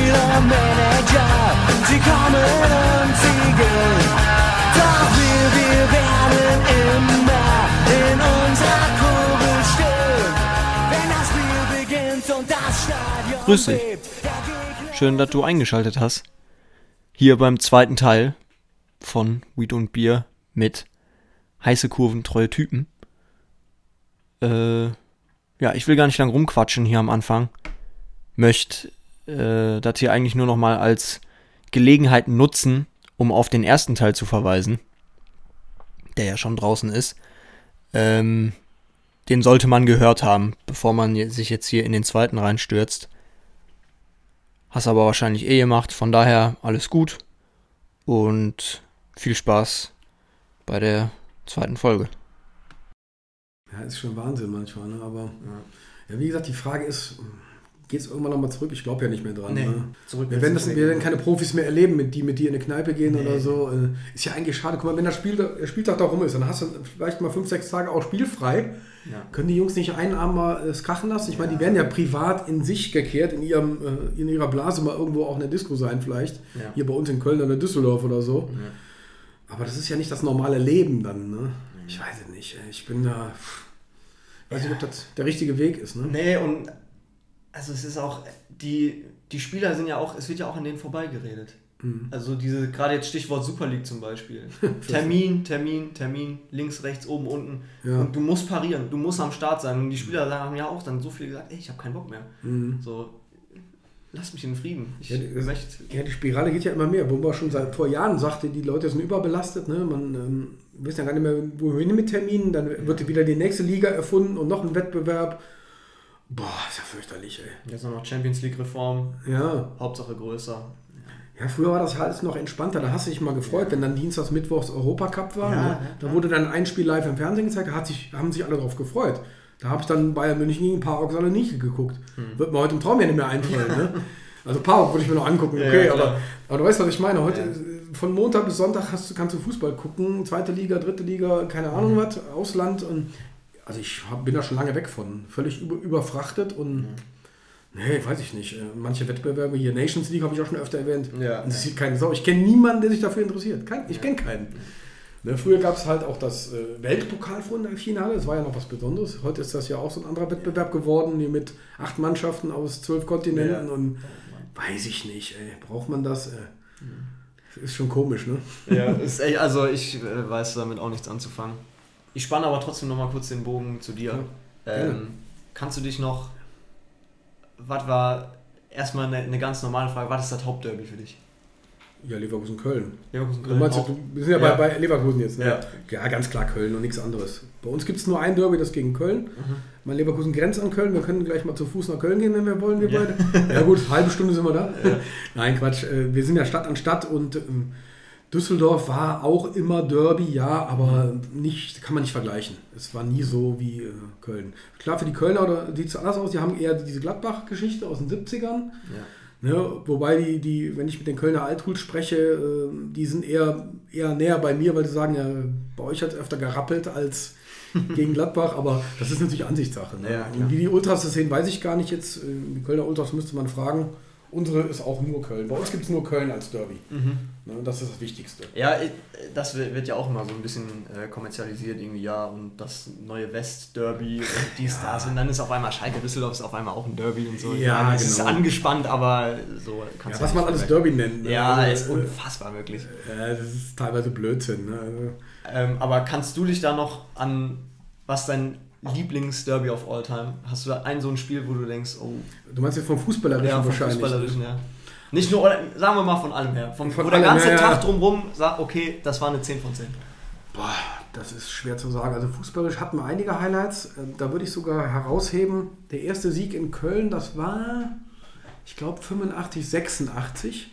Spielermanager, sie kommen und sie gehen. Doch wir, wir werden immer in unserer Kurve stehen. Wenn das Spiel beginnt und das Stadion Grüß dich. bebt, Schön, dass du eingeschaltet hast. Hier beim zweiten Teil von Weed und Bier mit heiße Kurven, treue Typen. Äh, ja, ich will gar nicht lang rumquatschen hier am Anfang. Möchte äh, das hier eigentlich nur noch mal als Gelegenheit nutzen, um auf den ersten Teil zu verweisen, der ja schon draußen ist. Ähm, den sollte man gehört haben, bevor man sich jetzt hier in den zweiten reinstürzt. Hast aber wahrscheinlich eh gemacht, von daher alles gut und viel Spaß bei der zweiten Folge. Ja, ist schon Wahnsinn manchmal, ne? aber ja. wie gesagt, die Frage ist, geht es irgendwann nochmal zurück? Ich glaube ja nicht mehr dran. Nee, ne? zurück Wir werden, das, wir werden keine Profis mehr erleben, mit die mit dir in eine Kneipe gehen Nee. oder so. Äh, Ist ja eigentlich schade. Guck mal, wenn das Spiel, der Spieltag da rum ist, dann hast du vielleicht mal fünf, sechs Tage auch spielfrei. Ja. Können die Jungs nicht einen Abend mal es krachen lassen? Ich meine, die werden ja privat in sich gekehrt, in, ihrem, äh, in ihrer Blase mal irgendwo auch in der Disco sein vielleicht. Ja. Hier bei uns in Köln oder Düsseldorf oder so. Aber das ist ja nicht das normale Leben dann. Ne? Ich weiß es nicht. Ich bin da... Ich weiß nicht, ob das der richtige Weg ist. Ne? Nee, und also es ist auch, die, die Spieler sind ja auch, es wird ja auch an denen vorbeigeredet. Mhm. Also diese, gerade jetzt Stichwort Super League zum Beispiel. Termin, Termin, Termin, links, rechts, oben, unten. Ja. Und du musst parieren, du musst am Start sein. Und die Spieler sagen- haben ja auch dann so viel gesagt, ey, ich habe keinen Bock mehr. Mhm. So, lass mich in Frieden. Ich Ja, möchte. Ja, die Spirale geht ja immer mehr. Wumba schon seit vor Jahren sagte, die Leute sind überbelastet. Ne? Man ähm, weiß ja gar nicht mehr, wohin mit Terminen. Dann wird wieder die nächste Liga erfunden und noch ein Wettbewerb. Boah, ist ja fürchterlich, ey. Jetzt noch Champions League Reform, Ja. Hauptsache größer. ja, früher war das halt noch entspannter. Da hast du dich mal gefreut, wenn dann Dienstags, Mittwochs Europacup war. Ja, ne? ja, Da wurde dann ein Spiel live im Fernsehen gezeigt. Da sich, haben sich alle drauf gefreut. Da habe ich dann Bayern München gegen Park Saloniki geguckt. Hm. Wird mir heute im Traum ja nicht mehr einfallen. Ne? Also Park würde ich mir noch angucken, Ja, okay, ja, aber, aber du weißt, was ich meine. Heute Ja. äh, von Montag bis Sonntag hast kannst du Fußball gucken, zweite Liga, dritte Liga, keine Mhm. Ahnung was, Ausland und also ich hab, bin da schon lange weg von. Völlig über, überfrachtet Mhm. und nee, weiß ich nicht. Äh, Manche Wettbewerbe hier, Nations League habe ich auch schon öfter erwähnt. Ja. Interessiert keine Sau. Ich kenne niemanden, der sich dafür interessiert. Kein, ich kenne keinen. Ne, früher gab es halt auch das äh, Weltpokalfinale, das war ja noch was Besonderes. Heute ist das ja auch so ein anderer Wettbewerb geworden, hier mit acht Mannschaften aus zwölf Kontinenten Ja. und weiß ich nicht, ey, braucht man das? Äh, ist schon komisch, ne? Ja, ist, ey, also ich äh, weiß damit auch nichts anzufangen. Ich spanne aber trotzdem noch mal kurz den Bogen zu dir. gerne. Ähm, kannst du dich noch, was war, erstmal eine, eine ganz normale Frage, was ist das Hauptderby für dich? Ja, Leverkusen, Köln. Leverkusen, Du meinst, du, wir sind ja, Ja. Bei, bei Leverkusen jetzt. Ne? Ja. ja, ganz klar Köln und nichts anderes. Bei uns gibt es nur ein Derby, das gegen Köln. Mhm. Mein Leverkusen grenzt an Köln. Wir können gleich mal zu Fuß nach Köln gehen, wenn wir wollen, wir Ja. beide. Ja gut, halbe Stunde sind wir da. Nein, Quatsch. Äh, Wir sind ja Stadt an Stadt und ähm, Düsseldorf war auch immer Derby, ja, aber nicht, kann man nicht vergleichen. Es war nie so wie äh, Köln. Klar, für die Kölner oder sieht es anders aus. Die haben eher diese Gladbach-Geschichte aus den 70ern. Ja. Ne, wobei die, die, wenn ich mit den Kölner Althuls spreche, äh, die sind eher, eher näher bei mir, weil sie sagen, ja, bei euch hat es öfter gerappelt als gegen Gladbach, aber das ist natürlich Ansichtssache. Ne? Ja, wie die Ultras das sehen, weiß ich gar nicht jetzt. Äh, Die Kölner Ultras müsste man fragen. Unsere ist auch nur Köln. Bei uns gibt es nur Köln als Derby. Mhm. Ne? Das ist das Wichtigste. Ja, das wird ja auch immer so ein bisschen äh, kommerzialisiert irgendwie, ja, und das neue West-Derby und dies, das. Und dann ist auf einmal Schalke Düsseldorf ist auf einmal auch ein Derby und so. Ja, meine, es ist genau. angespannt, aber so kannst Ja, was du man nicht alles. Derby nennt. ne? Ja, Also, ist äh, unfassbar wirklich. äh, das ist teilweise Blödsinn. Ne? Also, Ähm, aber kannst du dich da noch an, was dein Lieblingsderby of all time? Hast du da ein so ein Spiel, wo du denkst, oh, du meinst jetzt vom Fußballerischen ja, vom wahrscheinlich. Fußballerischen, ja. Nicht nur, sagen wir mal von allem her. Vom, Von wo der allem, ganze ja, ja. Tag drumrum sagt, okay, das war eine 10 von 10. Boah, das ist schwer zu sagen. Also fußballisch hatten wir einige Highlights. Äh, Da würde ich sogar herausheben, der erste Sieg in Köln, das war, ich glaube, 85, 86.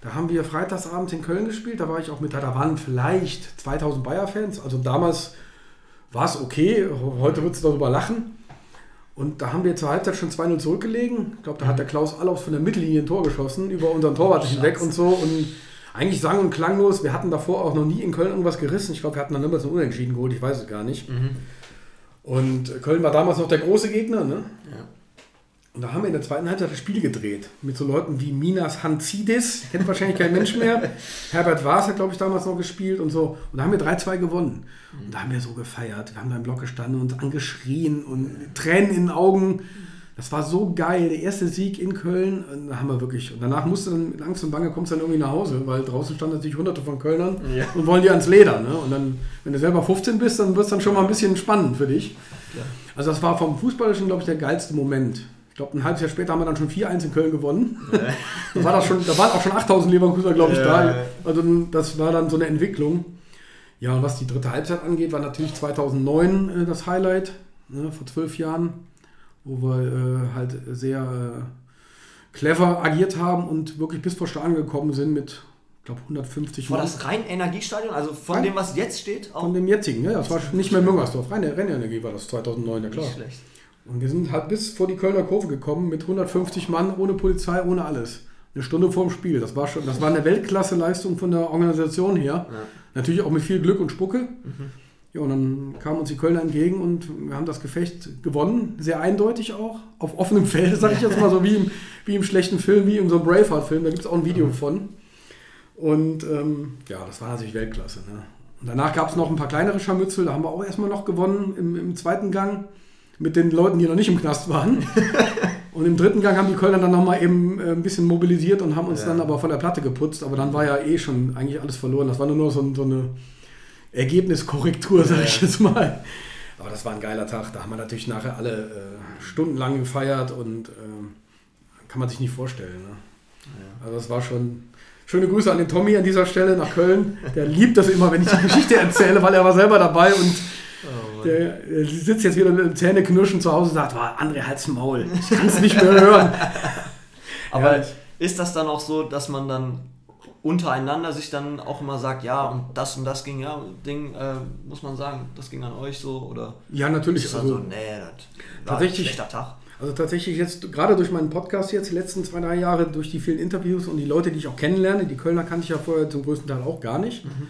Da haben wir freitagsabends in Köln gespielt. Da war ich auch mit, da waren vielleicht 2000 Bayer-Fans. Also damals war es okay. Heute wird es darüber lachen. Und da haben wir zur Halbzeit schon 2-0 zurückgelegen. Ich glaube, da hat der Klaus Allofs von der Mittellinie ein Tor geschossen, über unseren Torwart hinweg und so. Und eigentlich sang- und klanglos. Wir hatten davor auch noch nie in Köln irgendwas gerissen. Ich glaube, wir hatten dann immer so ein Unentschieden geholt. Ich weiß es gar nicht. Und Köln war damals noch der große Gegner. Ne? Ja. Und da haben wir in der zweiten Halbzeit das Spiel gedreht. Mit so Leuten wie Minas Hanzidis, kennt wahrscheinlich kein Mensch mehr. Herbert Waas hat, glaube ich, damals noch gespielt und so. Und da haben wir 3-2 gewonnen. Und da haben wir so gefeiert. Wir haben da im Block gestanden und angeschrien und Tränen in den Augen. Das war so geil. Der erste Sieg in Köln. Und da haben wir wirklich. Und danach musst du dann mit Angst und Bange kommst dann irgendwie nach Hause, weil draußen standen natürlich hunderte von Kölnern Ja. und wollen dir ans Leder. Ne? Und dann, wenn du selber 15 bist, dann wird es dann schon mal ein bisschen spannend für dich. Also das war vom Fußballischen, glaube ich, der geilste Moment. Ich glaube, ein halbes Jahr später haben wir dann schon 4-1 in Köln gewonnen. da, war das schon, da waren auch schon 8000 Leverkusener, glaube ich, Ja, da. Also das war dann so eine Entwicklung. Ja, und was die dritte Halbzeit angeht, war natürlich 2009 äh, das Highlight, ne, vor zwölf Jahren, wo wir äh, halt sehr äh, clever agiert haben und wirklich bis vor Stadion gekommen sind mit, ich glaube, 150 War Mann. das rein Energiestadion? Also von Rein- dem, was jetzt steht? Auch Von dem jetzigen, ja, das war nicht mehr Müngersdorf, reine Rennenergie war das 2009, ja klar. nicht schlecht. Und wir sind halt bis vor die Kölner Kurve gekommen mit 150 Mann, ohne Polizei, ohne alles. Eine Stunde vorm Spiel. Das war schon, das war eine Weltklasse-Leistung von der Organisation her. Natürlich auch mit viel Glück und Spucke. Ja, und dann kamen uns die Kölner entgegen und wir haben das Gefecht gewonnen. Sehr eindeutig auch. Auf offenem Feld, sage ich jetzt mal so, wie im, wie im schlechten Film, wie in so einem Braveheart-Film. Da gibt es auch ein Video von. Und ähm, ja, das war natürlich Weltklasse. Ne? Und danach gab es noch ein paar kleinere Scharmützel. Da haben wir auch erstmal noch gewonnen im, im zweiten Gang mit den Leuten, die noch nicht im Knast waren. und im dritten Gang haben die Kölner dann nochmal eben äh, ein bisschen mobilisiert und haben uns Ja. dann aber von der Platte geputzt. Aber dann war ja eh schon eigentlich alles verloren. Das war nur noch so, so eine Ergebniskorrektur, sag ich jetzt mal. Aber das war ein geiler Tag. Da haben wir natürlich nachher alle äh, stundenlang gefeiert und ähm, kann man sich nicht vorstellen. Ne? Also das war schon. Schöne Grüße an den Tommy an dieser Stelle nach Köln. Der liebt das immer, wenn ich die Geschichte erzähle, weil er war selber dabei und der, sitzt jetzt wieder mit dem Zähneknirschen zu Hause und sagt, war André, halt's Maul. Ich kann es nicht mehr hören. Aber Ja. ist das dann auch so, dass man dann untereinander sich dann auch immer sagt, ja, und das und das ging, ja, Ding, äh, muss man sagen, das ging an euch so, oder Ja, natürlich. ist dann so, Also, nee, das Tatsächlich- schlechter Tag. also tatsächlich jetzt, gerade durch meinen Podcast jetzt, die letzten zwei, drei Jahre, durch die vielen Interviews und die Leute, die ich auch kennenlerne, die Kölner kannte ich ja vorher zum größten Teil auch gar nicht. Ähm,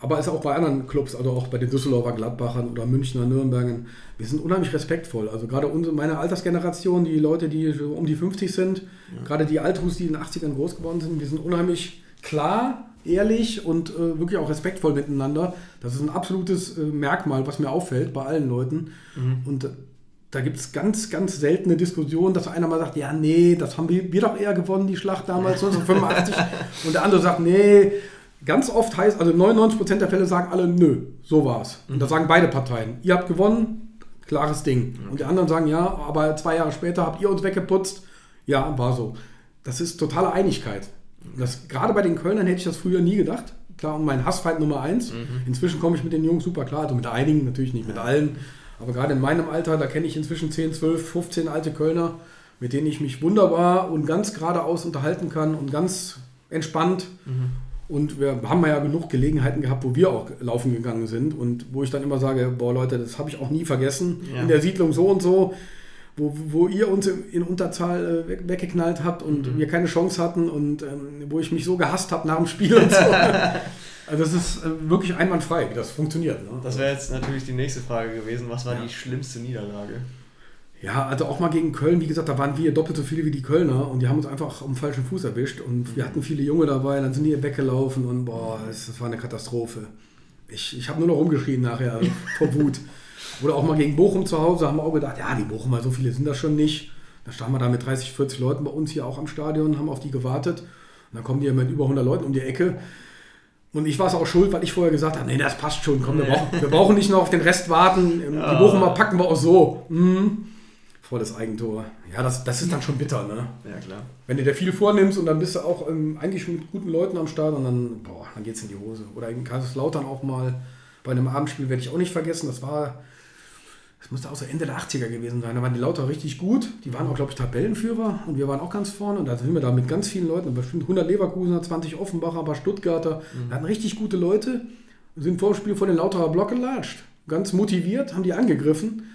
aber ist auch bei anderen Clubs, also auch bei den Düsseldorfer Gladbachern oder Münchner, Nürnbergen, wir sind unheimlich respektvoll. Also gerade unsere, meine Altersgeneration, die Leute, die um die 50 sind, gerade die Althus, die in den 80ern groß geworden sind, wir sind unheimlich klar, ehrlich und äh, wirklich auch respektvoll miteinander. Das ist ein absolutes äh, Merkmal, was mir auffällt bei allen Leuten. Und äh, da gibt es ganz, ganz seltene Diskussionen, dass einer mal sagt, ja, nee, das haben wir, wir doch eher gewonnen, die Schlacht damals 1985. und der andere sagt, nee, ganz oft heißt, also 99% der Fälle sagen alle, nö, so war's. Und das sagen beide Parteien. Ihr habt gewonnen, klares Ding. Und die anderen sagen, ja, aber zwei Jahre später habt ihr uns weggeputzt. Ja, war so. Das ist totale Einigkeit. Das, gerade bei den Kölnern hätte ich das früher nie gedacht. Klar, und mein Hassfeind Nummer eins. Inzwischen komme ich mit den Jungs super klar. Also mit einigen, natürlich nicht mit allen. Aber gerade in meinem Alter, da kenne ich inzwischen 10, 12, 15 alte Kölner, mit denen ich mich wunderbar und ganz geradeaus unterhalten kann und ganz entspannt. Und wir haben ja genug Gelegenheiten gehabt, wo wir auch laufen gegangen sind und wo ich dann immer sage, boah Leute, das habe ich auch nie vergessen. Ja. In der Siedlung so und so, wo, wo ihr uns in Unterzahl äh, weg, weggeknallt habt und wir keine Chance hatten und ähm, wo ich mich so gehasst habe nach dem Spiel und so. also das ist äh, wirklich einwandfrei, wie das funktioniert. Ne? Das wäre jetzt natürlich die nächste Frage gewesen. Was war die schlimmste Niederlage? Ja, also auch mal gegen Köln, wie gesagt, da waren wir doppelt so viele wie die Kölner und die haben uns einfach am falschen Fuß erwischt und wir hatten viele Junge dabei, dann sind die weggelaufen und boah, das, war eine Katastrophe. Ich, ich habe nur noch rumgeschrien nachher vor Wut. Oder auch mal gegen Bochum zu Hause haben wir auch gedacht, ja, die Bochumer, so viele sind das schon nicht. Da standen wir da mit 30, 40 Leuten bei uns hier auch am Stadion, haben auf die gewartet. Und dann kommen die mit über 100 Leuten um die Ecke. Und ich war es auch schuld, weil ich vorher gesagt habe, nee, das passt schon, komm, wir brauchen, wir brauchen nicht noch auf den Rest warten. Die Bochumer packen wir auch so. Mhm. Volles Eigentor. Ja, das, das ist dann schon bitter, ne? Ja, klar. Wenn du dir viel vornimmst und dann bist du auch ähm, eigentlich schon mit guten Leuten am Start und dann, boah, dann geht's in die Hose. Oder in Kaiserslautern auch mal bei einem Abendspiel werde ich auch nicht vergessen. Das war, das musste auch so Ende der 80er gewesen sein. Da waren die Lauter richtig gut. Die waren auch, glaube ich, Tabellenführer und wir waren auch ganz vorne. Und da sind wir da mit ganz vielen Leuten, bestimmt 100 Leverkusener, 20 Offenbacher, ein paar Stuttgarter. Wir hatten richtig gute Leute. Wir sind vor dem Spiel vor den Lauterer Block gelatscht. Ganz motiviert, haben die angegriffen.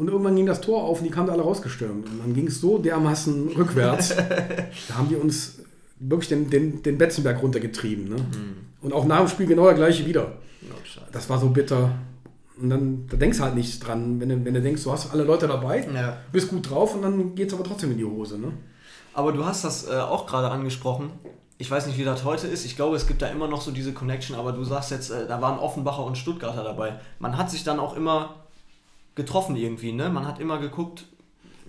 Und irgendwann ging das Tor auf und die kamen da alle rausgestürmt. Und dann ging es so dermaßen rückwärts. da haben die uns wirklich den, den, den Betzenberg runtergetrieben. Ne? Und auch nach dem Spiel genau der gleiche wieder. Oh. Das war so bitter. Und dann da denkst du halt nicht dran, wenn du, wenn du denkst, du hast alle Leute dabei, Ja. bist gut drauf und dann geht es aber trotzdem in die Hose. Ne? Aber du hast das äh, auch gerade angesprochen. Ich weiß nicht, wie das heute ist. Ich glaube, es gibt da immer noch so diese Connection, aber du sagst jetzt, äh, da waren Offenbacher und Stuttgarter dabei. Man hat sich dann auch immer getroffen irgendwie, ne? Man hat immer geguckt,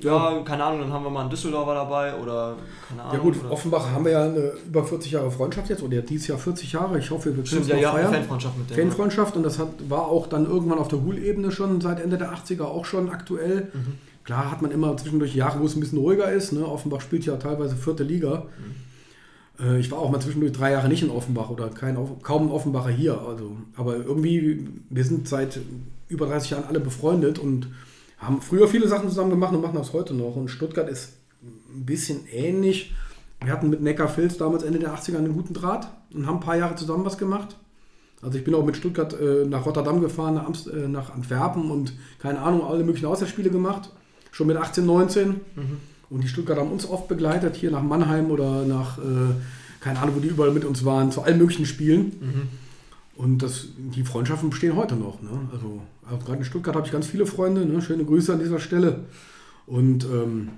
ja, keine Ahnung, dann haben wir mal einen Düsseldorfer dabei oder keine Ahnung. Ja gut, oder, Offenbach haben wir ja eine über 40 Jahre Freundschaft jetzt, oder dieses Jahr 40 Jahre. Ich hoffe, wir können es ja, ja, feiern. Fanfreundschaft mit denen. Fanfreundschaft und das hat, war auch dann irgendwann auf der Hul-Ebene schon seit Ende der 80er auch schon aktuell. Mhm. Klar hat man immer zwischendurch Jahre, wo es ein bisschen ruhiger ist. Ne? Offenbach spielt ja teilweise vierte Liga. Mhm. Äh, ich war auch mal zwischendurch drei Jahre nicht in Offenbach oder kein, kaum ein Offenbacher hier. Also, aber irgendwie, wir sind seit über 30 Jahren alle befreundet und haben früher viele Sachen zusammen gemacht und machen das heute noch. Und Stuttgart ist ein bisschen ähnlich. Wir hatten mit Neckar Filz damals Ende der 80er einen guten Draht und haben ein paar Jahre zusammen was gemacht. Also ich bin auch mit Stuttgart äh, nach Rotterdam gefahren, nach, Amst äh, nach Antwerpen und keine Ahnung, alle möglichen Auswärtsspiele gemacht. Schon mit 18, 19. Und die Stuttgarter haben uns oft begleitet, hier nach Mannheim oder nach, äh, keine Ahnung, wo die überall mit uns waren, zu allen möglichen Spielen. Und das, die Freundschaften bestehen heute noch. Ne? Also, also gerade in Stuttgart habe ich ganz viele Freunde. Ne? Schöne Grüße an dieser Stelle. Und ähm,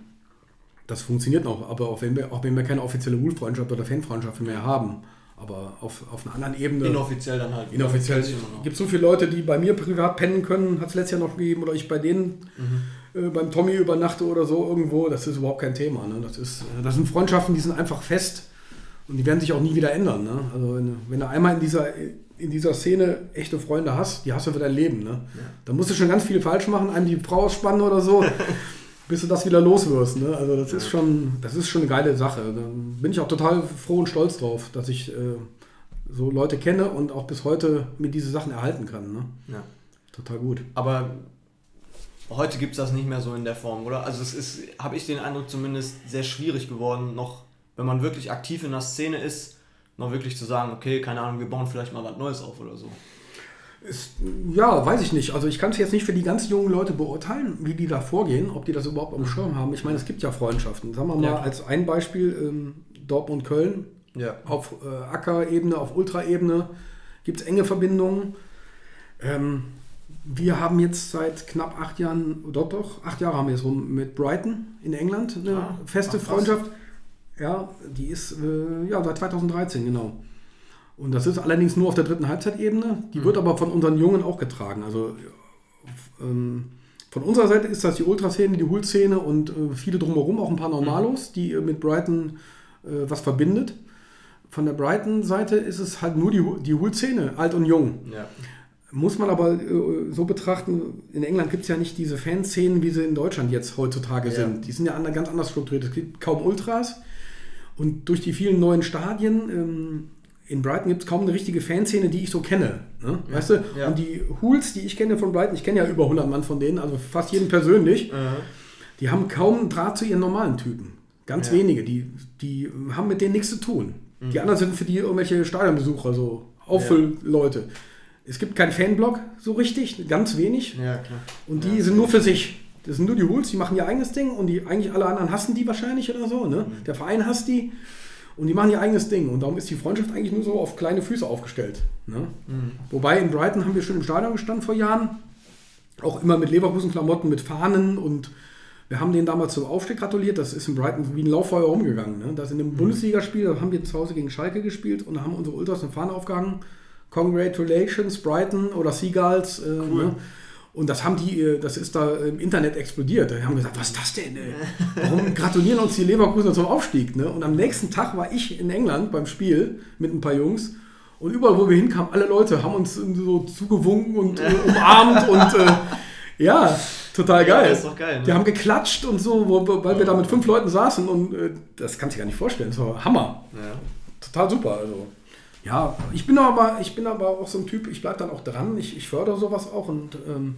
das funktioniert noch. Aber auch wenn wir, auch wenn wir keine offizielle Wohlfreundschaft oder Fanfreundschaft mehr haben, aber auf, auf einer anderen Ebene. Inoffiziell dann halt. Inoffiziell. Noch. gibt so viele Leute, die bei mir privat pennen können, hat es letztes Jahr noch gegeben, oder ich bei denen Mhm. äh, beim Tommy übernachte oder so irgendwo. Das ist überhaupt kein Thema. Ne? Das, ist, äh, das sind Freundschaften, die sind einfach fest und die werden sich auch nie wieder ändern. Ne? Also wenn, wenn du einmal in dieser, in dieser Szene echte Freunde hast, die hast du für dein Leben. Ne? Da musst du schon ganz viel falsch machen, einem die Frau ausspannen oder so. bis du das wieder los wirst. Ne? Also das ist schon, das ist schon eine geile Sache. Da bin ich auch total froh und stolz drauf, dass ich äh, so Leute kenne und auch bis heute mir diese Sachen erhalten kann. Ne? Ja. Total gut. Aber heute gibt es das nicht mehr so in der Form, oder? Also es ist, habe ich den Eindruck zumindest, sehr schwierig geworden, noch, wenn man wirklich aktiv in der Szene ist, noch wirklich zu sagen, okay, keine Ahnung, wir bauen vielleicht mal was Neues auf oder so. Ist, ja, weiß ich nicht. Also ich kann es jetzt nicht für die ganz jungen Leute beurteilen, wie die da vorgehen, ob die das überhaupt am Schirm haben. Ich meine, es gibt ja Freundschaften. Sagen wir mal Ja, als ein Beispiel ähm, Dortmund-Köln. Ja. Auf äh, Acker-Ebene, auf Ultra-Ebene gibt es enge Verbindungen. Ähm, wir haben jetzt seit knapp acht Jahren, doch, doch, acht Jahre haben wir jetzt rum mit Brighton in England eine Ah, feste ach. Freundschaft. Ja, die ist äh, ja seit 2013, genau. Und das ist allerdings nur auf der dritten Halbzeitebene. Die wird aber von unseren Jungen auch getragen. Also ähm, von unserer Seite ist das die Ultraszene, die Hul-Szene und äh, viele drumherum, auch ein paar Normalos, die äh, mit Brighton äh, was verbindet. Von der Brighton-Seite ist es halt nur die, die Hul-Szene, alt und jung. Ja. Muss man aber äh, so betrachten, in England gibt es ja nicht diese Fanszenen, wie sie in Deutschland jetzt heutzutage Ja. sind. Die sind ja ganz anders strukturiert. Es gibt kaum Ultras. Und durch die vielen neuen Stadien ähm, in Brighton gibt es kaum eine richtige Fanszene, die ich so kenne. Ne? Weißt du? Ja. Und die Hools, die ich kenne von Brighton, ich kenne ja über 100 Mann von denen, also fast jeden persönlich, die haben kaum einen Draht zu ihren normalen Typen. Ganz Ja. wenige. Die, die haben mit denen nichts zu tun. Die anderen sind für die irgendwelche Stadionbesucher, so Auffüllleute. Es gibt keinen Fanblock so richtig, ganz wenig. Ja. Und Ja. die sind nur für sich. Das sind nur die Hools, die machen ihr eigenes Ding und die eigentlich alle anderen hassen die wahrscheinlich oder so. Ne? Der Verein hasst die und die machen ihr eigenes Ding. Und darum ist die Freundschaft eigentlich nur so auf kleine Füße aufgestellt. Ne? Wobei in Brighton haben wir schon im Stadion gestanden vor Jahren. Auch immer mit Leverkusen-Klamotten, mit Fahnen und wir haben denen damals zum Aufstieg gratuliert. Das ist in Brighton wie ein Lauffeuer umgegangen. Ne? Das in einem Bundesligaspiel, da haben wir zu Hause gegen Schalke gespielt und da haben unsere Ultras eine Fahne aufgehangen. Congratulations, Brighton oder Seagulls. Äh, ne? Und das haben die, äh, das ist da im Internet explodiert. Die haben gesagt, was ist das denn? Ey? Warum gratulieren uns die Leverkusener zum Aufstieg? Ne? Und am nächsten Tag war ich in England beim Spiel mit ein paar Jungs. Und überall, wo wir hinkamen, alle Leute haben uns so zugewunken und äh, umarmt und äh, ja, total Ja, geil. ist doch geil, ne? Die haben geklatscht und so, wo- weil wir da mit fünf Leuten saßen und äh, das kannst du dir gar nicht vorstellen. Das war Hammer. Ja. Total super. Also. Ja, ich bin aber, ich bin aber auch so ein Typ, ich bleibe dann auch dran, ich, ich fördere sowas auch und ähm,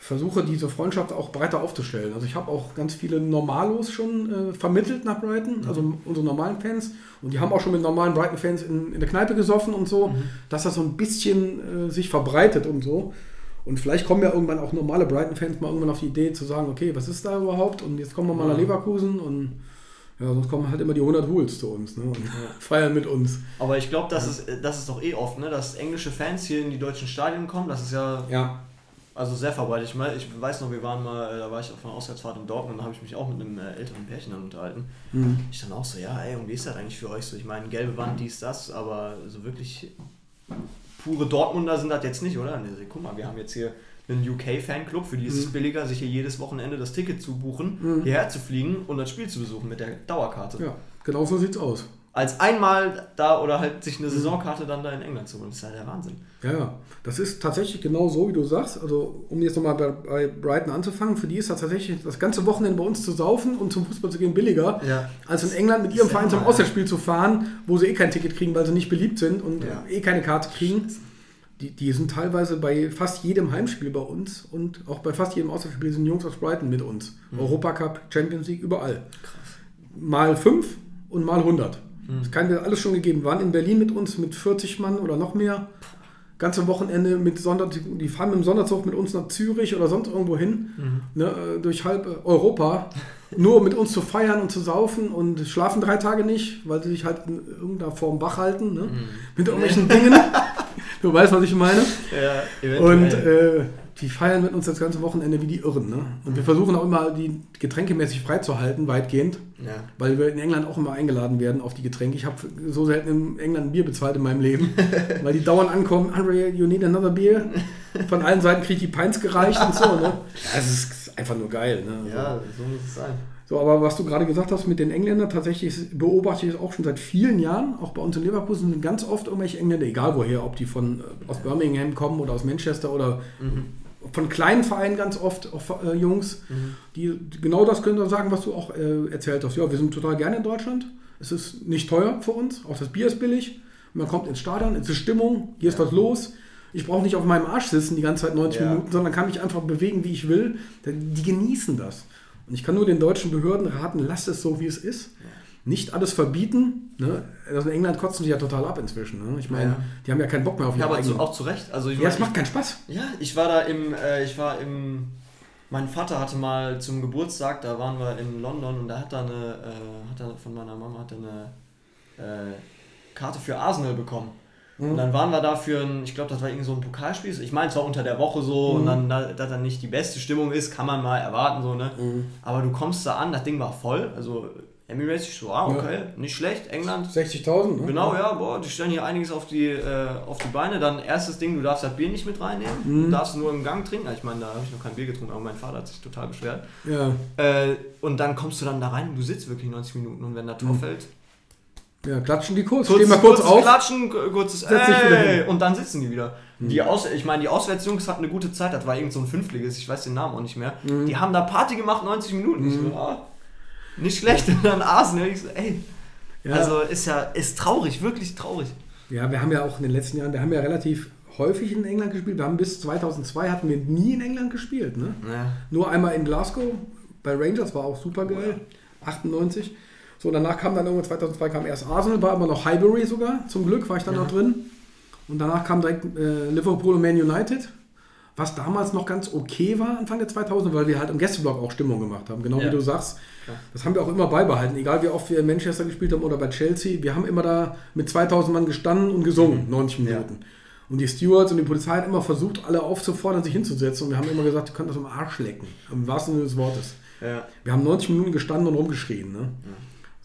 versuche diese Freundschaft auch breiter aufzustellen. Also ich habe auch ganz viele Normalos schon äh, vermittelt nach Brighton, also unsere normalen Fans. Und die haben auch schon mit normalen Brighton-Fans in, in der Kneipe gesoffen und so, dass das so ein bisschen äh, sich verbreitet und so. Und vielleicht kommen ja irgendwann auch normale Brighton-Fans mal irgendwann auf die Idee zu sagen, okay, was ist da überhaupt? Und jetzt kommen wir mal nach Leverkusen und ja, sonst kommen halt immer die 100 Hools zu uns ne? und feiern mit uns. Aber ich glaube, das, ist, das ist doch eh oft, ne? dass englische Fans hier in die deutschen Stadien kommen. Das ist ja Ja, Also sehr verbreitet. Ich, mein, ich weiß noch, wir waren mal, äh, da war ich auf einer Auswärtsfahrt in Dortmund, da habe ich mich auch mit einem äh, älteren Pärchen dann unterhalten. Mhm. Ich dann auch so, ja, ey, und wie ist das eigentlich für euch so? Ich meine, gelbe Wand, dies, das, aber so wirklich pure Dortmunder sind das jetzt nicht, oder? Nee, guck mal, wir haben jetzt hier einen UK-Fanclub, für die ist es billiger, sich hier jedes Wochenende das Ticket zu buchen, hierher zu fliegen und das Spiel zu besuchen mit der Dauerkarte. Ja, genau so sieht's aus. Als einmal da oder halt sich eine Saisonkarte dann da in England zu holen, das ist ja der Wahnsinn. Ja, ja, das ist tatsächlich genau so, wie du sagst. Also, um jetzt nochmal bei, bei Brighton anzufangen, für die ist das tatsächlich das ganze Wochenende bei uns zu saufen und zum Fußball zu gehen billiger, Ja. als in England mit ihrem Verein zum Auswärtsspiel zu fahren, wo sie eh kein Ticket kriegen, weil sie nicht beliebt sind und Ja. eh keine Karte kriegen. Die, die sind teilweise bei fast jedem Heimspiel bei uns und auch bei fast jedem Auswärtsspiel sind Jungs aus Brighton mit uns. Mhm. Europacup, Champions League, überall. Mal 5 und mal 100. Mhm. Das kann dir alles schon gegeben. Waren in Berlin mit uns mit 40 Mann oder noch mehr. Ganze Wochenende mit Sonder, die fahren mit dem Sonderzug mit uns nach Zürich oder sonst irgendwo hin, Mhm. ne, äh, durch halb Europa, nur um mit uns zu feiern und zu saufen und schlafen drei Tage nicht, weil sie sich halt in irgendeiner Form wach halten, ne, Mhm. mit irgendwelchen Dingen. Du weißt, was ich meine. Ja, Und äh, die feiern mit uns das ganze Wochenende wie die Irren. Ne? Und wir versuchen auch immer, die getränkemäßig freizuhalten, weitgehend. ja. Weil wir in England auch immer eingeladen werden auf die Getränke. Ich habe so selten in England ein Bier bezahlt in meinem Leben. weil die dauernd ankommen, Andre, you need another beer. Von allen Seiten kriege ich die Pints gereicht und so. Ne? Ja, das ist einfach nur geil. Ne? ja, so muss es sein. So, aber was du gerade gesagt hast mit den Engländern, tatsächlich beobachte ich es auch schon seit vielen Jahren. Auch bei uns in Leverkusen sind ganz oft irgendwelche Engländer, egal woher, ob die von äh, aus Birmingham kommen oder aus Manchester oder von kleinen Vereinen ganz oft, auch äh, Jungs, die, die genau das können dann sagen, was du auch äh, erzählt hast. Ja, wir sind total gerne in Deutschland. Es ist nicht teuer für uns, auch das Bier ist billig. Man kommt ins Stadion, es ist Stimmung, hier ist was los. Ich brauche nicht auf meinem Arsch sitzen die ganze Zeit 90 Ja. Minuten, sondern kann mich einfach bewegen, wie ich will. Die genießen das. Und ich kann nur den deutschen Behörden raten, lasst es so, wie es ist. Nicht alles verbieten. Ne? Also in England kotzen die ja total ab inzwischen. Ne? Ich meine, Ja. die haben ja keinen Bock mehr auf Ja, ihre aber zu, auch zu Recht. Also ja, es macht keinen Spaß. Ja, ich war da im, äh, ich war im, mein Vater hatte mal zum Geburtstag, da waren wir in London und da hat er eine, äh, hat er von meiner Mama hat er eine äh, Karte für Arsenal bekommen. Und dann waren wir da für ein, ich glaube, das war irgend so ein Pokalspiel. Ich meine, es war unter der Woche so und dann, da, dass dann nicht die beste Stimmung ist, kann man mal erwarten, so, ne? Aber du kommst da an, das Ding war voll, also Emirates, ich so, ah, okay, nicht schlecht, England, 60.000, ne? Genau, ja, boah, die stellen hier einiges auf die, äh, auf die Beine. Dann erstes Ding, du darfst das Bier nicht mit reinnehmen, Mhm. du darfst nur im Gang trinken. Ich meine, da habe ich noch kein Bier getrunken, aber mein Vater hat sich total beschwert. Ja, Äh, und dann kommst du dann da rein und du sitzt wirklich 90 Minuten und wenn da Tor fällt, ja, klatschen die kurz. kurz, Stehen wir kurz kurzes auf. Klatschen, kurzes Ey. Mhm. und dann sitzen die wieder. Die Aus, ich meine, die Auswärtsjungs hatten eine gute Zeit, das war irgend so ein Fünftliges, ich weiß den Namen auch nicht mehr. Mhm. Die haben da Party gemacht, 90 Minuten. Ich so, ah, nicht schlecht. Und dann Arsenal, ich so, ey. Ja. Also ist ja, ist traurig, wirklich traurig. Ja, wir haben ja auch in den letzten Jahren, wir haben ja relativ häufig in England gespielt. Wir haben bis 2002 hatten wir nie in England gespielt. Ne? Ja. Nur einmal in Glasgow bei Rangers, war auch super geil. 98. So, danach kam dann irgendwann 2002 kam erst Arsenal, war immer noch Highbury sogar. Zum Glück war ich dann noch drin. Und danach kam direkt äh, Liverpool und Man United. Was damals noch ganz okay war, Anfang der 2000, weil wir halt im Gästeblock auch Stimmung gemacht haben. Genau Ja. wie du sagst. Das haben wir auch immer beibehalten. Egal wie oft wir in Manchester gespielt haben oder bei Chelsea. Wir haben immer da mit 2000 Mann gestanden und gesungen, 90 Minuten. Und die Stewards und die Polizei hat immer versucht, alle aufzufordern, sich hinzusetzen. Und wir haben immer gesagt, ihr könnt das am Arsch lecken. Im wahrsten Sinne des Wortes. Ja. Wir haben 90 Minuten gestanden und rumgeschrien. Ne?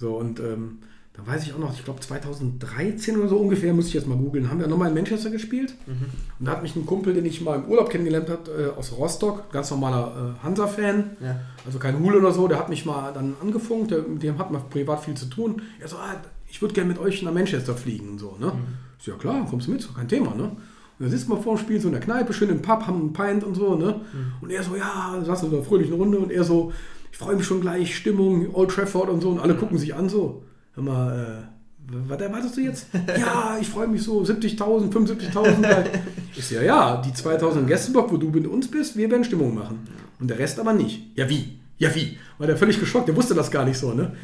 So, und ähm, da weiß ich auch noch, ich glaube 2013 oder so ungefähr, muss ich jetzt mal googeln, haben wir nochmal in Manchester gespielt. Und da hat mich ein Kumpel, den ich mal im Urlaub kennengelernt habe, äh, aus Rostock, ganz normaler äh, Hansa-Fan, Ja. also kein Hul oder so, der hat mich mal dann angefunkt, der, mit dem hat man privat viel zu tun. Er so, ah, ich würde gerne mit euch nach Manchester fliegen und so. Ne? Ich so, ja klar, kommst du mit, ist kein Thema. Ne? Und dann sitzt man vor dem Spiel so in der Kneipe, schön im Pub, haben einen Pint und so. Ne? Und er so, ja, saß in einer fröhlichen Runde und er so, ich freue mich schon gleich, Stimmung, Old Trafford und so. Und alle gucken sich an so, hör mal, äh, was erwartest du jetzt? ja, ich freue mich so, 70.000, 75.000. weil- Ich so, ja, ja, die 2.000 im Gästeblock, wo du mit uns bist, wir werden Stimmung machen. Und der Rest aber nicht. Ja, wie? Ja, wie? War der völlig geschockt, der wusste das gar nicht so, ne?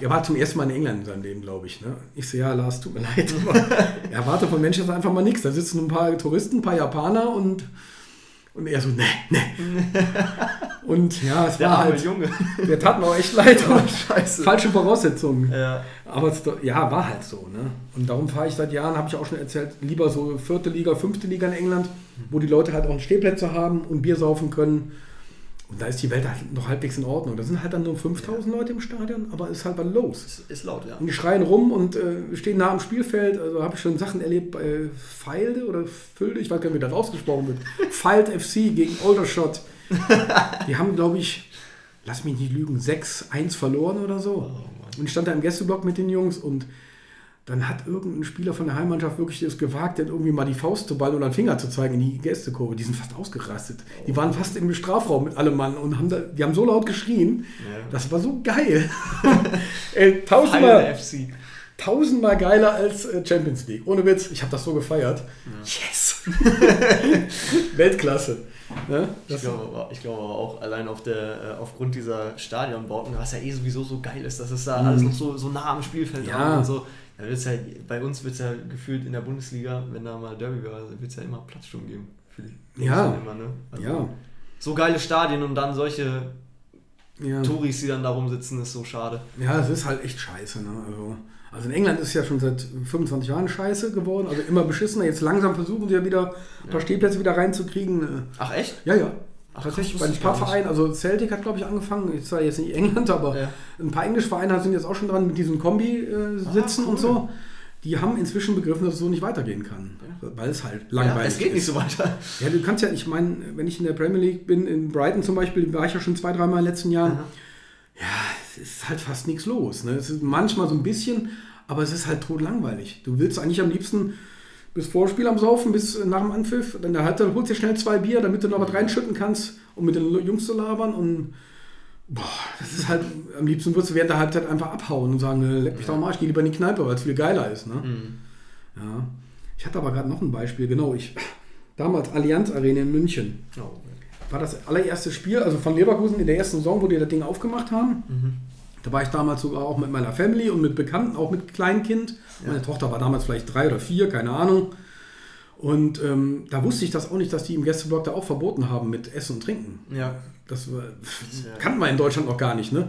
Er war zum ersten Mal in England in seinem Leben, glaube ich. Ne? Ich so, ja, Lars, tut mir leid. Aber er erwartet von Manchester einfach mal nichts. Da sitzen ein paar Touristen, ein paar Japaner und, und er so, ne, ne. Und ja, es Der war halt, Junge. der tat mir auch echt leid. aber Scheiße. Falsche Voraussetzungen. Ja. Aber es, ja, war halt so. Ne? Und darum fahre ich seit Jahren, habe ich auch schon erzählt, lieber so vierte Liga, fünfte Liga in England, wo die Leute halt auch Stehplätze haben und Bier saufen können. Und da ist die Welt halt noch halbwegs in Ordnung. Da sind halt dann nur 5000 Leute im Stadion, aber es ist halt was los. Ist, ist laut, ja. Und die schreien rum und äh, stehen nah am Spielfeld. Also habe ich schon Sachen erlebt bei Feilde oder Fülde, ich weiß gar nicht, wie das ausgesprochen wird. Feild FC gegen Oldershot. Die haben, glaube ich, lass mich nicht lügen, 6-1 verloren oder so. und ich stand da im Gästeblock mit den Jungs und dann hat irgendein Spieler von der Heimmannschaft wirklich es gewagt, dann irgendwie mal die Faust zu ballen oder einen Finger zu zeigen in die Gästekurve. Die sind fast ausgerastet. Die waren fast im Strafraum mit allem Mann und haben da, die haben so laut geschrien. Ja. Das war so geil. Ey, tausendmal, tausendmal geiler als äh, Champions League. Ohne Witz, ich habe das so gefeiert. Yes! Weltklasse. Ne? Ich glaube, aber- ich glaube aber auch allein auf der, äh, aufgrund dieser Stadionbauten, was ja eh sowieso so geil ist, dass es da alles noch so, so nah am Spielfeld Mhm. Ja. und so. Da wird's ja, bei uns wird es ja gefühlt in der Bundesliga, wenn da mal Derby war, wird es ja immer Platzsturm geben. Für die Ja. Immer, ne? Also ja, So geile Stadien und dann solche ja. Touris, die dann da rumsitzen, ist so schade. Ja, es ist halt echt scheiße. Ne? Also, also in England ist es ja schon seit 25 Jahren scheiße geworden, also immer beschissener. Jetzt langsam versuchen sie ja wieder ein paar Stehplätze wieder reinzukriegen. Äh, Ach echt? Ja, ja. Ach, Tatsächlich, bei ein paar ich Vereinen, also Celtic hat glaube ich angefangen, ist zwar jetzt nicht England, aber Ja. ein paar englische Vereine sind jetzt auch schon dran mit diesen Kombi-Sitzen Ah, cool. und so. Die haben inzwischen begriffen, dass es so nicht weitergehen kann. Weil es halt langweilig Ja, es geht ist. nicht so weiter. Ja, du kannst ja, ich meine, wenn ich in der Premier League bin, in Brighton zum Beispiel, war ich ja schon zwei, dreimal in den letzten Jahren. Aha. Ja, es ist halt fast nichts los. Ne? Es ist manchmal so ein bisschen, aber es ist halt tot langweilig. Du willst eigentlich am liebsten bis Vorspiel am Saufen, bis nach dem Anpfiff, dann der Halbzeit holst dir schnell zwei Bier, damit du noch was reinschütten kannst, um mit den Jungs zu labern und boah, das ist halt, am liebsten würdest du während der Halbzeit einfach abhauen und sagen, äh, leck mich doch mal, ich gehe lieber in die Kneipe, weil es viel geiler ist. Ne? Mhm. Ja. Ich hatte aber gerade noch ein Beispiel, genau, ich, damals Allianz Arena in München Oh. war das allererste Spiel, also von Leverkusen in der ersten Saison, wo die das Ding aufgemacht haben. Mhm. Da war ich damals sogar auch mit meiner Family und mit Bekannten, auch mit Kleinkind. Meine Tochter war damals vielleicht drei oder vier, keine Ahnung. Und ähm, da wusste ich das auch nicht, dass die im Gästeblock da auch verboten haben mit Essen und Trinken. Ja. Das war, ist ja- kannten wir in Deutschland noch gar nicht. Ne?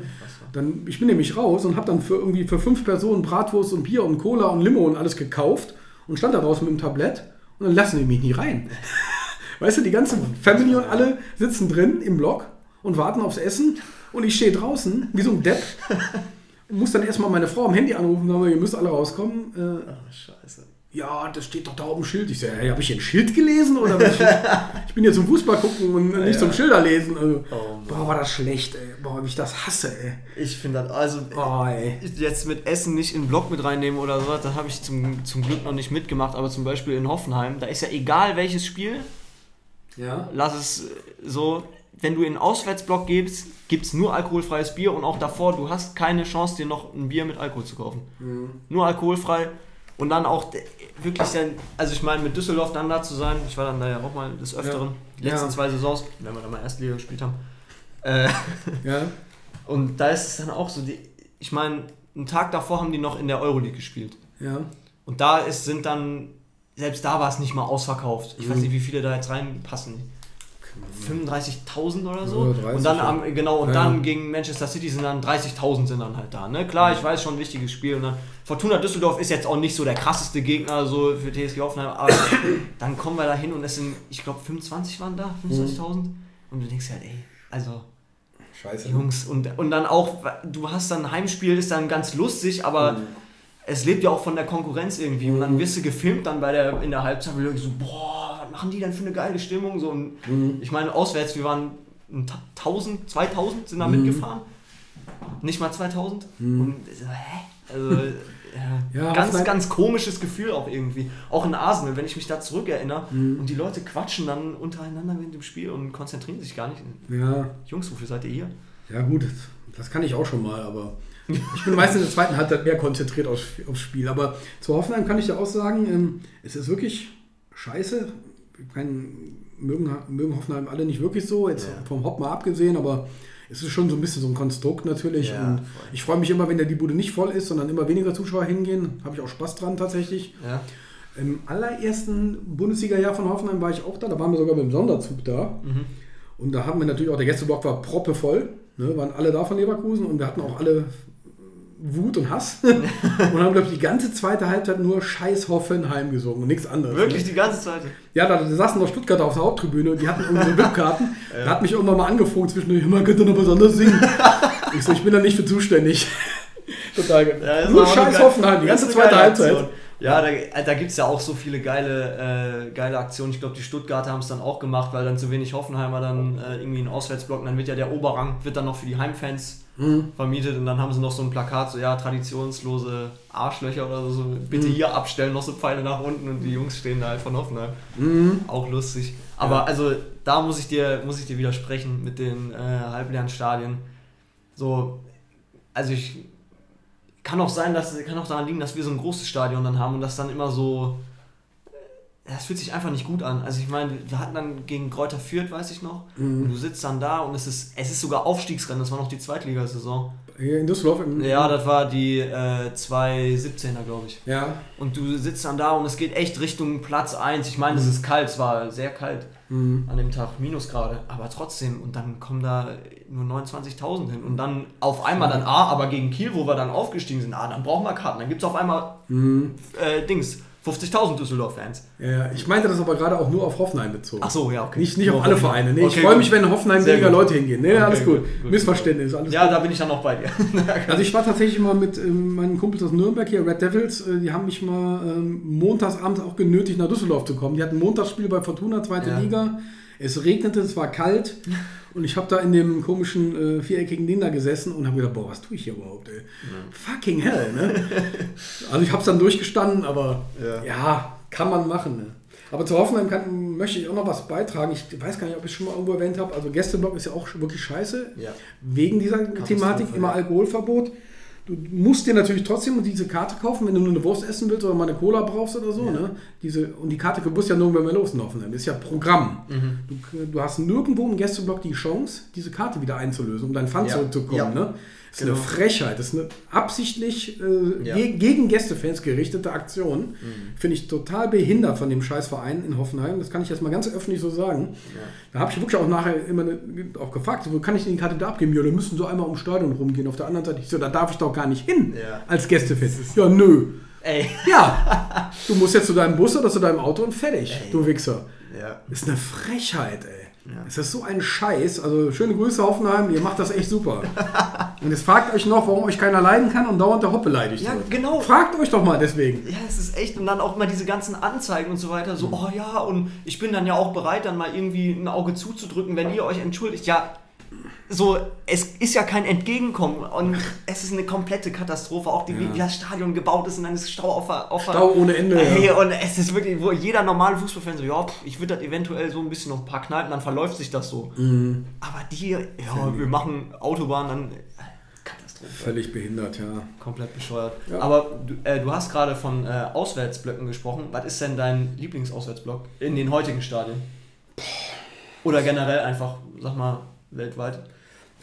Dann, ich bin nämlich raus und habe dann für irgendwie für fünf Personen Bratwurst und Bier und Cola und Limo und alles gekauft und stand da draußen mit dem Tablett und dann lassen die mich nie rein. Weißt du, die ganze Family und alle sitzen drin im Block und warten aufs Essen und ich stehe draußen wie so ein Depp und muss dann erstmal meine Frau am Handy anrufen und sagen, ihr müsst alle rauskommen. Äh, Ach, scheiße. ja, das steht doch da oben Schild. Ich sage, hey, habe ich hier ein Schild gelesen? Oder ich, bin hier zum Fußball gucken und nicht ja. zum Schilder lesen. Also, Oh, boah, war das schlecht, ey. Boah, wie ich das hasse, ey. Ich finde das, also Oh, jetzt mit Essen nicht in den Blog mit reinnehmen oder so, das habe ich zum, zum Glück noch nicht mitgemacht, aber zum Beispiel in Hoffenheim, da ist ja egal welches Spiel, Ja. lass es äh, so, wenn du in den Auswärtsblock gehst, gibt es nur alkoholfreies Bier und auch davor, du hast keine Chance, dir noch ein Bier mit Alkohol zu kaufen. Nur alkoholfrei und dann auch wirklich dann, also ich meine, mit Düsseldorf dann da zu sein, ich war dann da ja auch mal des Öfteren, die letzten Ja. zwei Saisons, wenn wir dann mal Erstliga gespielt haben. Äh, Ja. und da ist es dann auch so, die, ich meine, einen Tag davor haben die noch in der Euroleague gespielt. Ja. Und da ist, sind dann, selbst da war es nicht mal ausverkauft. Ich weiß nicht, wie viele da jetzt reinpassen. 35.000 oder so. Ja, 30, und dann am, genau, und Ja, dann gegen Manchester City sind dann 30.000 sind dann halt da. Ne? Klar, ich weiß schon, wichtiges Spiel. Und dann, Fortuna Düsseldorf ist jetzt auch nicht so der krasseste Gegner so für TSG Hoffenheim, aber dann kommen wir da hin und es sind, ich glaube, 25 waren da, 25.000. Und du denkst halt, ey, also Scheiße. Jungs, und, und dann auch, du hast dann ein Heimspiel, ist dann ganz lustig, aber es lebt ja auch von der Konkurrenz irgendwie. Und dann wirst du gefilmt dann bei der, in der Halbzeit, und du so, boah, was machen die denn für eine geile Stimmung? So, und ich meine, auswärts, wir waren ein Ta- 1000, 2000 sind da mitgefahren. Nicht mal 2000. Und so, hä? Also, ja, Ja, ganz, ganz komisches Gefühl auch irgendwie. Auch in Arsenal, wenn ich mich da zurückerinnere und die Leute quatschen dann untereinander während dem Spiel und konzentrieren sich gar nicht. Ja. Jungs, wofür seid ihr hier? Ja, gut. Das kann ich auch schon mal, aber ich bin meistens in der zweiten Halbzeit mehr konzentriert aufs, aufs Spiel. Aber zu Hoffenheim kann ich ja auch sagen, ähm, es ist wirklich scheiße. Meine, mögen, mögen Hoffenheim alle nicht wirklich so, jetzt Ja. vom Hopp mal abgesehen, aber es ist schon so ein bisschen so ein Konstrukt natürlich. Ja, und voll. ich freue mich immer, wenn der die Bude nicht voll ist, sondern immer weniger Zuschauer hingehen. Habe ich auch Spaß dran tatsächlich. Ja. Im allerersten Bundesliga-Jahr von Hoffenheim war ich auch da, da waren wir sogar mit dem Sonderzug da. Mhm. Und da haben wir natürlich auch, der Gästeblock war proppevoll, ne, waren alle da von Leverkusen und wir hatten auch alle Wut und Hass und haben, glaube ich, die ganze zweite Halbzeit nur Scheiß Hoffenheim gesungen und nichts anderes. Wirklich Ne? die ganze Zeit. Ja, da, da saßen noch Stuttgarter auf der Haupttribüne und die hatten irgendwie so VIP-Karten. Da hat mich irgendwann mal angeflogen zwischendurch, man könnte noch was anderes singen. ich so, ich bin da nicht für zuständig. Total geil. Ja, Nur Scheiß Hoffenheim, die ganze zweite Halbzeit. Aktion. Ja, da, da gibt es ja auch so viele geile, äh, geile Aktionen. Ich glaube, die Stuttgarter haben es dann auch gemacht, weil dann zu wenig Hoffenheimer dann äh, irgendwie einen Auswärtsblock und dann wird ja der Oberrang, wird dann noch für die Heimfans Mhm. vermietet und dann haben sie noch so ein Plakat, so ja, traditionslose Arschlöcher oder so, so bitte Mhm. hier abstellen, noch so Pfeile nach unten und die Jungs stehen da halt von Hoffenheim. Mhm. Auch lustig. Aber also da muss ich dir, muss ich dir widersprechen mit den äh, halbleeren Stadien. So, also ich kann auch sein, dass kann auch daran liegen, dass wir so ein großes Stadion dann haben und das dann immer so. Das fühlt sich einfach nicht gut an. Also ich meine, wir hatten dann gegen Kräuter Fürth, weiß ich noch. Mhm. Und du sitzt dann da und es ist, es ist sogar Aufstiegsrennen, das war noch die Zweitligasaison. Hier in Düsseldorf. Ja, das war die äh, 217er, glaube ich. Ja. Und du sitzt dann da und es geht echt Richtung Platz 1. Ich meine, es ist kalt, es war sehr kalt Mhm. an dem Tag, Minusgrade, aber trotzdem. Und dann kommen da nur 29.000 hin. Und dann auf einmal dann, ah, aber gegen Kiel, wo wir dann aufgestiegen sind, ah, dann brauchen wir Karten. Dann gibt es auf einmal Mhm. äh, Dings, 50.000 Düsseldorf-Fans. Ja, ich meinte das aber gerade auch nur auf Hoffenheim bezogen. Ach so, ja, okay. Nicht, nicht Nur auf alle Hoffenheim. Vereine. Nee, ich Okay, freue gut. mich, wenn in Hoffenheim weniger. Leute hingehen. Nee, Okay, alles gut. gut, Missverständnis, alles Ja, gut. da bin ich dann noch bei dir. Also ich war tatsächlich mal mit ähm, meinen Kumpels aus Nürnberg hier, Red Devils, äh, die haben mich mal ähm, montagsabends auch genötigt, nach Düsseldorf zu kommen. Die hatten ein Montagsspiel bei Fortuna, zweite Ja. Liga. Es regnete, es war kalt und ich habe da in dem komischen äh, viereckigen Ding da gesessen und habe gedacht, boah, was tue ich hier überhaupt, ey? Fucking hell, ne? also ich habe es dann durchgestanden, aber Ja. ja, kann man machen, ne? Aber zu Hoffenheim kann, möchte ich auch noch was beitragen. Ich weiß gar nicht, ob ich es schon mal irgendwo erwähnt habe. Also Gästeblock ist ja auch wirklich scheiße. Ja. Wegen dieser Thematik immer ja. Alkoholverbot. Du musst dir natürlich trotzdem diese Karte kaufen, wenn du nur eine Wurst essen willst oder mal eine Cola brauchst oder so. Ne? Diese, und die Karte Bus ja nirgendwo mehr los in Hoffenheim. Das ist ja Programm. Mhm. Du, du hast nirgendwo im Gästeblock die Chance, diese Karte wieder einzulösen, um dein Pfand Ja. zurückzukommen. Ja. Ne? Das ist Genau. eine Frechheit. Das ist eine absichtlich äh, Ja. ge gegen Gästefans gerichtete Aktion. Mhm. Finde ich total behindert von dem Scheißverein in Hoffenheim. Das kann ich jetzt mal ganz öffentlich so sagen. Da habe ich wirklich auch nachher immer ne, auch gefragt, wo kann ich denn die Karte da abgeben? Ja, da müssen so einmal ums Stadion rumgehen. Auf der anderen Seite, ich so, da darf ich doch gar nicht hin Ja. als Gästefan. Ja, nö. Ey. Ja, du musst jetzt zu deinem Bus oder zu deinem Auto und fertig, Ey. du Wichser. Ja. Das ist eine Frechheit, ey. Ja. Es ist so ein Scheiß. Also schöne Grüße Hoffenheim, ihr macht das echt super. und jetzt fragt euch noch, warum euch keiner leiden kann und dauernd der Hopp beleidigt Ja, wird. genau. Fragt euch doch mal deswegen. Ja, es ist echt. Und dann auch immer diese ganzen Anzeigen und so weiter. So, oh ja, und ich bin dann ja auch bereit, dann mal irgendwie ein Auge zuzudrücken, wenn ihr euch entschuldigt. Ja, so, es ist ja kein Entgegenkommen. Und es ist eine komplette Katastrophe. Auch die, wie, wie das Stadion gebaut ist und dann ist Stau auf der. Auf Stau ohne Ende. Ey, Ja. und es ist wirklich, wo jeder normale Fußballfan so, ja, pff, ich würde das eventuell so ein bisschen noch ein paar kneipen, dann verläuft sich das so. Mhm. Aber die, ja, wir machen Autobahn, dann. äh, Katastrophe. Völlig behindert, ja. Komplett bescheuert. Ja. Aber du, äh, du hast gerade von äh, Auswärtsblöcken gesprochen. Was ist denn dein Lieblingsauswärtsblock in den heutigen Stadien? Oder generell einfach, sag mal, weltweit?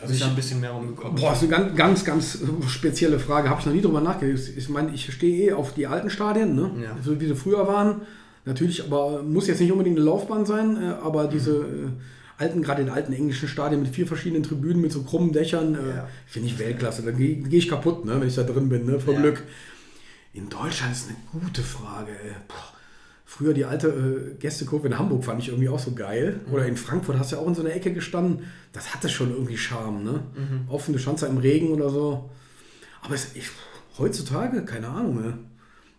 Also ich ich- ein bisschen mehr rumgekommen. Boah, ist eine ganz, ganz, ganz spezielle Frage. Habe ich noch nie drüber nachgedacht. Ich meine, ich stehe eh auf die alten Stadien, ne? Ja. so wie sie früher waren. Natürlich, aber muss jetzt nicht unbedingt eine Laufbahn sein, äh, aber diese äh, alten, gerade den alten englischen Stadien mit vier verschiedenen Tribünen, mit so krummen Dächern, äh, Ja. finde ich Weltklasse. Da gehe geh ich kaputt, ne, wenn ich da drin bin, ne, vor Ja. Glück. In Deutschland ist eine gute Frage, ey. Boah. Früher die alte äh, Gästekurve in Hamburg fand ich irgendwie auch so geil. Oder in Frankfurt hast du ja auch in so einer Ecke gestanden. Das hatte schon irgendwie Charme, ne? Offen, du standst da im Regen oder so. Aber es, ich, heutzutage, keine Ahnung, ne?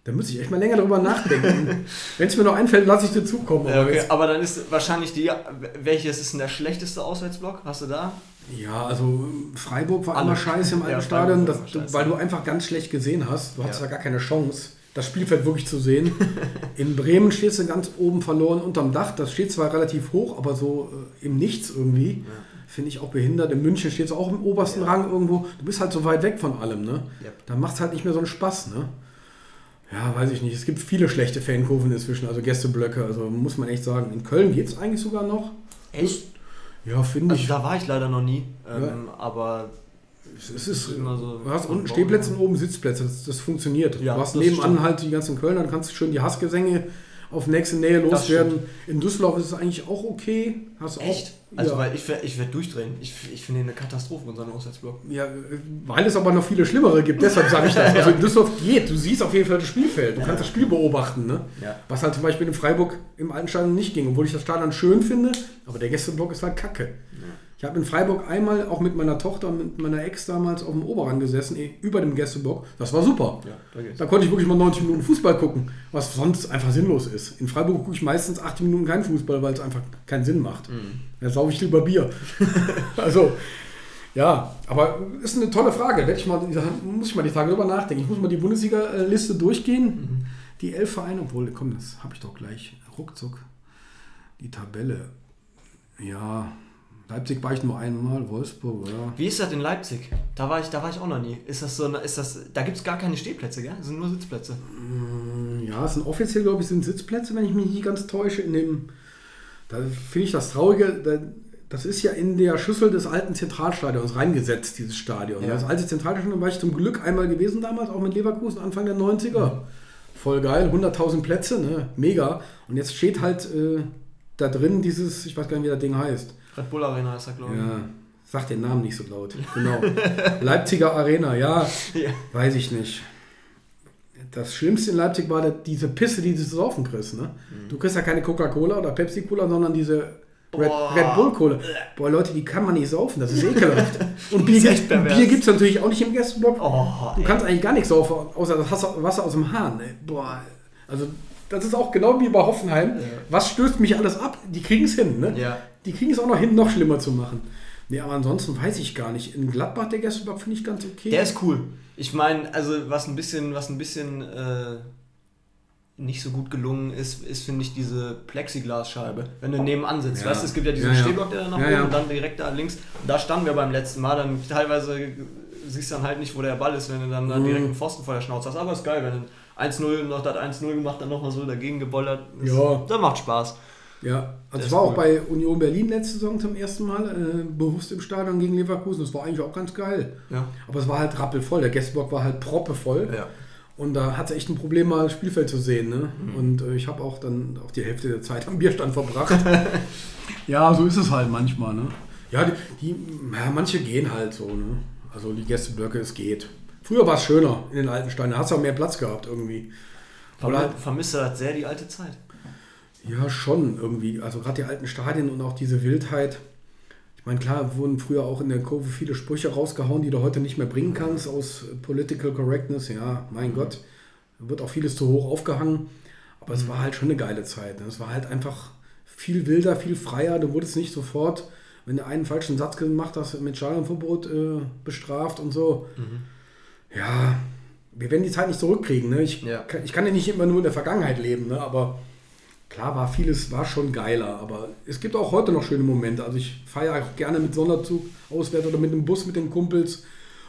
Da müsste ich echt mal länger drüber nachdenken. Wenn es mir noch einfällt, lasse ich dir zukommen. Aber okay. Aber dann ist wahrscheinlich die, welches ist denn der schlechteste Auswärtsblock? Hast du da? Ja, also Freiburg war Alle. immer scheiße im alten Ja, Stadion, das, weil du einfach ganz schlecht gesehen hast. Du hattest Ja. da gar keine Chance, das Spielfeld wirklich zu sehen. In Bremen stehst du ganz oben verloren unterm Dach. Das steht zwar relativ hoch, aber so äh, im Nichts irgendwie. Finde ich auch behindert. In München steht es auch im obersten Ja. Rang irgendwo. Du bist halt so weit weg von allem, ne? Yep. Da macht es halt nicht mehr so einen Spaß, ne? Ja, weiß ich nicht. Es gibt viele schlechte Fankurven inzwischen, also Gästeblöcke. Also muss man echt sagen. In Köln geht es eigentlich sogar noch. Echt? Ja, finde Also ich. da war ich leider noch nie. Ähm, Aber Es ist immer so- du hast unten Stehplätze und oben Sitzplätze. Das, das funktioniert. Ja, du hast nebenan stimmt. halt die ganzen Kölner, dann kannst du schön die Hassgesänge auf nächste Nähe loswerden. In Düsseldorf ist es eigentlich auch okay. Hast Echt? Auch, Also, ja. weil ich, ich werde durchdrehen. Ich, ich finde eine Katastrophe, unseren Auswärtsblock. Ja, weil es aber noch viele schlimmere gibt, deshalb sage ich das. Also in Düsseldorf geht, du siehst auf jeden Fall das Spielfeld, du kannst das Spiel beobachten, ne? Ja. Was halt zum Beispiel in Freiburg im alten Stadion nicht ging, obwohl ich das Stadion schön finde, aber der Gästeblock ist halt kacke. Ich habe in Freiburg einmal auch mit meiner Tochter und mit meiner Ex damals auf dem Oberrang gesessen, eh, über dem Gästeblock. Das war super. Ja, da konnte ich wirklich mal 90 Minuten Fußball gucken, was sonst einfach sinnlos ist. In Freiburg gucke ich meistens 80 Minuten keinen Fußball, weil es einfach keinen Sinn macht. Da saufe ich lieber Bier. also, ja, aber ist eine tolle Frage. Werd ich mal, muss ich mal die Tage drüber nachdenken. Ich muss mal die Bundesliga-Liste durchgehen. Die elf Vereine, obwohl, komm, das habe ich doch gleich ruckzuck. Die Tabelle. Ja, Leipzig war ich nur einmal, Wolfsburg, ja. Wie ist das in Leipzig? Da war ich, da war ich auch noch nie. Ist das so, eine- ist das, da gibt es gar keine Stehplätze, gell? Das sind nur Sitzplätze. Ja, es sind offiziell, glaube ich, sind Sitzplätze, wenn ich mich nicht ganz täusche. In dem, da finde ich das Traurige, da, das ist ja in der Schüssel des alten Zentralstadions reingesetzt, dieses Stadion. Ja. Das alte Zentralstadion war ich zum Glück einmal gewesen damals, auch mit Leverkusen, Anfang der 90er. Voll geil, 100.000 Plätze, ne? mega. Und jetzt steht halt äh, da drin dieses, ich weiß gar nicht, wie das Ding heißt. Red Bull Arena ist da, glaube ich. Ja, sag den Namen nicht so laut. Genau. Leipziger Arena, ja. Ja. Weiß ich nicht. Das Schlimmste in Leipzig war diese Pisse, die du zu saufen kriegst. Ne? Du kriegst ja keine Coca-Cola oder Pepsi-Cola, sondern diese Red. Red Bull-Cola. Boah, Leute, die kann man nicht saufen, das ist ekelhaft. Und Bier, ist gibt- pervers. Bier gibt es natürlich auch nicht im Gästeblock. Oh, Du kannst eigentlich gar nichts saufen, außer das Wasser- aus dem Hahn. Ey. Boah, also das ist auch genau wie bei Hoffenheim. Was stößt mich alles ab? Die kriegen es hin. Ne? Ja. Die kriegen es auch noch hin, noch schlimmer zu machen. Nee, aber ansonsten weiß ich gar nicht. In Gladbach, der Gästeblock, finde ich ganz okay. Der ist cool. Ich meine, also was ein bisschen, was ein bisschen äh, nicht so gut gelungen ist, ist, finde ich, diese Plexiglasscheibe. Wenn du nebenan sitzt. Ja. Weißt du, es gibt ja diesen Ja. Stehblock, der da nach Ja, oben ja. und dann direkt da links. Und da standen wir beim letzten Mal, dann teilweise siehst du dann halt nicht, wo der Ball ist, wenn du dann, dann Mhm. direkt einen Pfosten vor der Schnauze hast. Aber ist geil, wenn du 1-0 noch das 1-0 gemacht, dann nochmal so dagegen gebollert. Ja. Das macht Spaß. Ja, also ist war auch bei Union Berlin letzte Saison zum ersten Mal äh, bewusst im Stadion gegen Leverkusen. Das war eigentlich auch ganz geil. Ja. Aber es war halt rappelvoll. Der Gästeblock war halt proppevoll. Ja. Und da hat es echt ein Problem, mal das Spielfeld zu sehen. Ne? Mhm. Und äh, ich habe auch dann auch die Hälfte der Zeit am Bierstand verbracht. ja, so ist es halt manchmal. Ne? Ja, die, die, ja, manche gehen halt so. Ne? Also die Gästeblöcke, es geht. Früher war es schöner in den alten Steinen. Da hast du auch mehr Platz gehabt irgendwie. Oder halt, Vermisse das sehr die alte Zeit. Ja, schon irgendwie. Also gerade die alten Stadien und auch diese Wildheit. Ich meine, klar wurden früher auch in der Kurve viele Sprüche rausgehauen, die du heute nicht mehr bringen kannst aus Political Correctness. Ja, mein Gott, da wird auch vieles zu hoch aufgehangen. Aber es war halt schon eine geile Zeit. Ne? Es war halt einfach viel wilder, viel freier. Du wurdest nicht sofort, wenn du einen falschen Satz gemacht hast, mit Stadionverbot äh, bestraft und so. Ja, wir werden die Zeit nicht zurückkriegen. Ne? Ich, Ja. kann, ich kann ja nicht immer nur in der Vergangenheit leben, ne? aber klar war vieles war schon geiler. Aber es gibt auch heute noch schöne Momente. Also ich feiere auch gerne mit Sonderzug auswärts oder mit dem Bus mit den Kumpels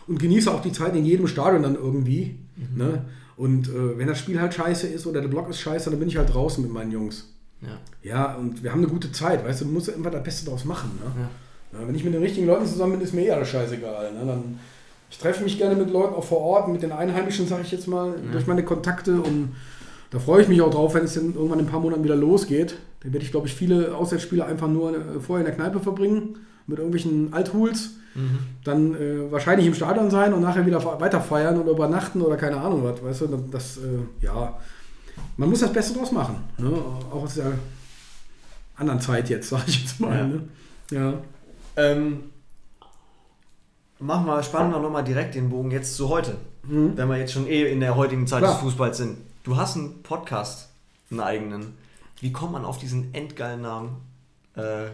und genieße auch die Zeit in jedem Stadion dann irgendwie. Ne? Und äh, wenn das Spiel halt scheiße ist oder der Block ist scheiße, dann bin ich halt draußen mit meinen Jungs. Ja. Ja, und wir haben eine gute Zeit, weißt du, du musst ja immer das Beste draus machen. Ne? Ja. Ja, wenn ich mit den richtigen Leuten zusammen bin, ist mir eh alles scheißegal. Ne? Dann, ich treffe mich gerne mit Leuten auch vor Ort, mit den Einheimischen, sage ich jetzt mal, durch meine Kontakte. Und da freue ich mich auch drauf, wenn es dann irgendwann in ein paar Monaten wieder losgeht. Dann werde ich, glaube ich, viele Auswärtsspiele einfach nur äh, vorher in der Kneipe verbringen, mit irgendwelchen Althuls. Dann äh, wahrscheinlich im Stadion sein und nachher wieder weiter feiern oder übernachten oder keine Ahnung was. Weißt du, das, äh, ja. Man muss das Beste draus machen. Ne? Auch aus der anderen Zeit jetzt, sage ich jetzt mal. Ja. Ne? ja. Ähm, machen wir, spannen wir nochmal direkt den Bogen jetzt zu heute. Mhm. Wenn wir jetzt schon eh in der heutigen Zeit Klar. des Fußballs sind. Du hast einen Podcast, einen eigenen. Wie kommt man auf diesen endgeilen Namen? Äh,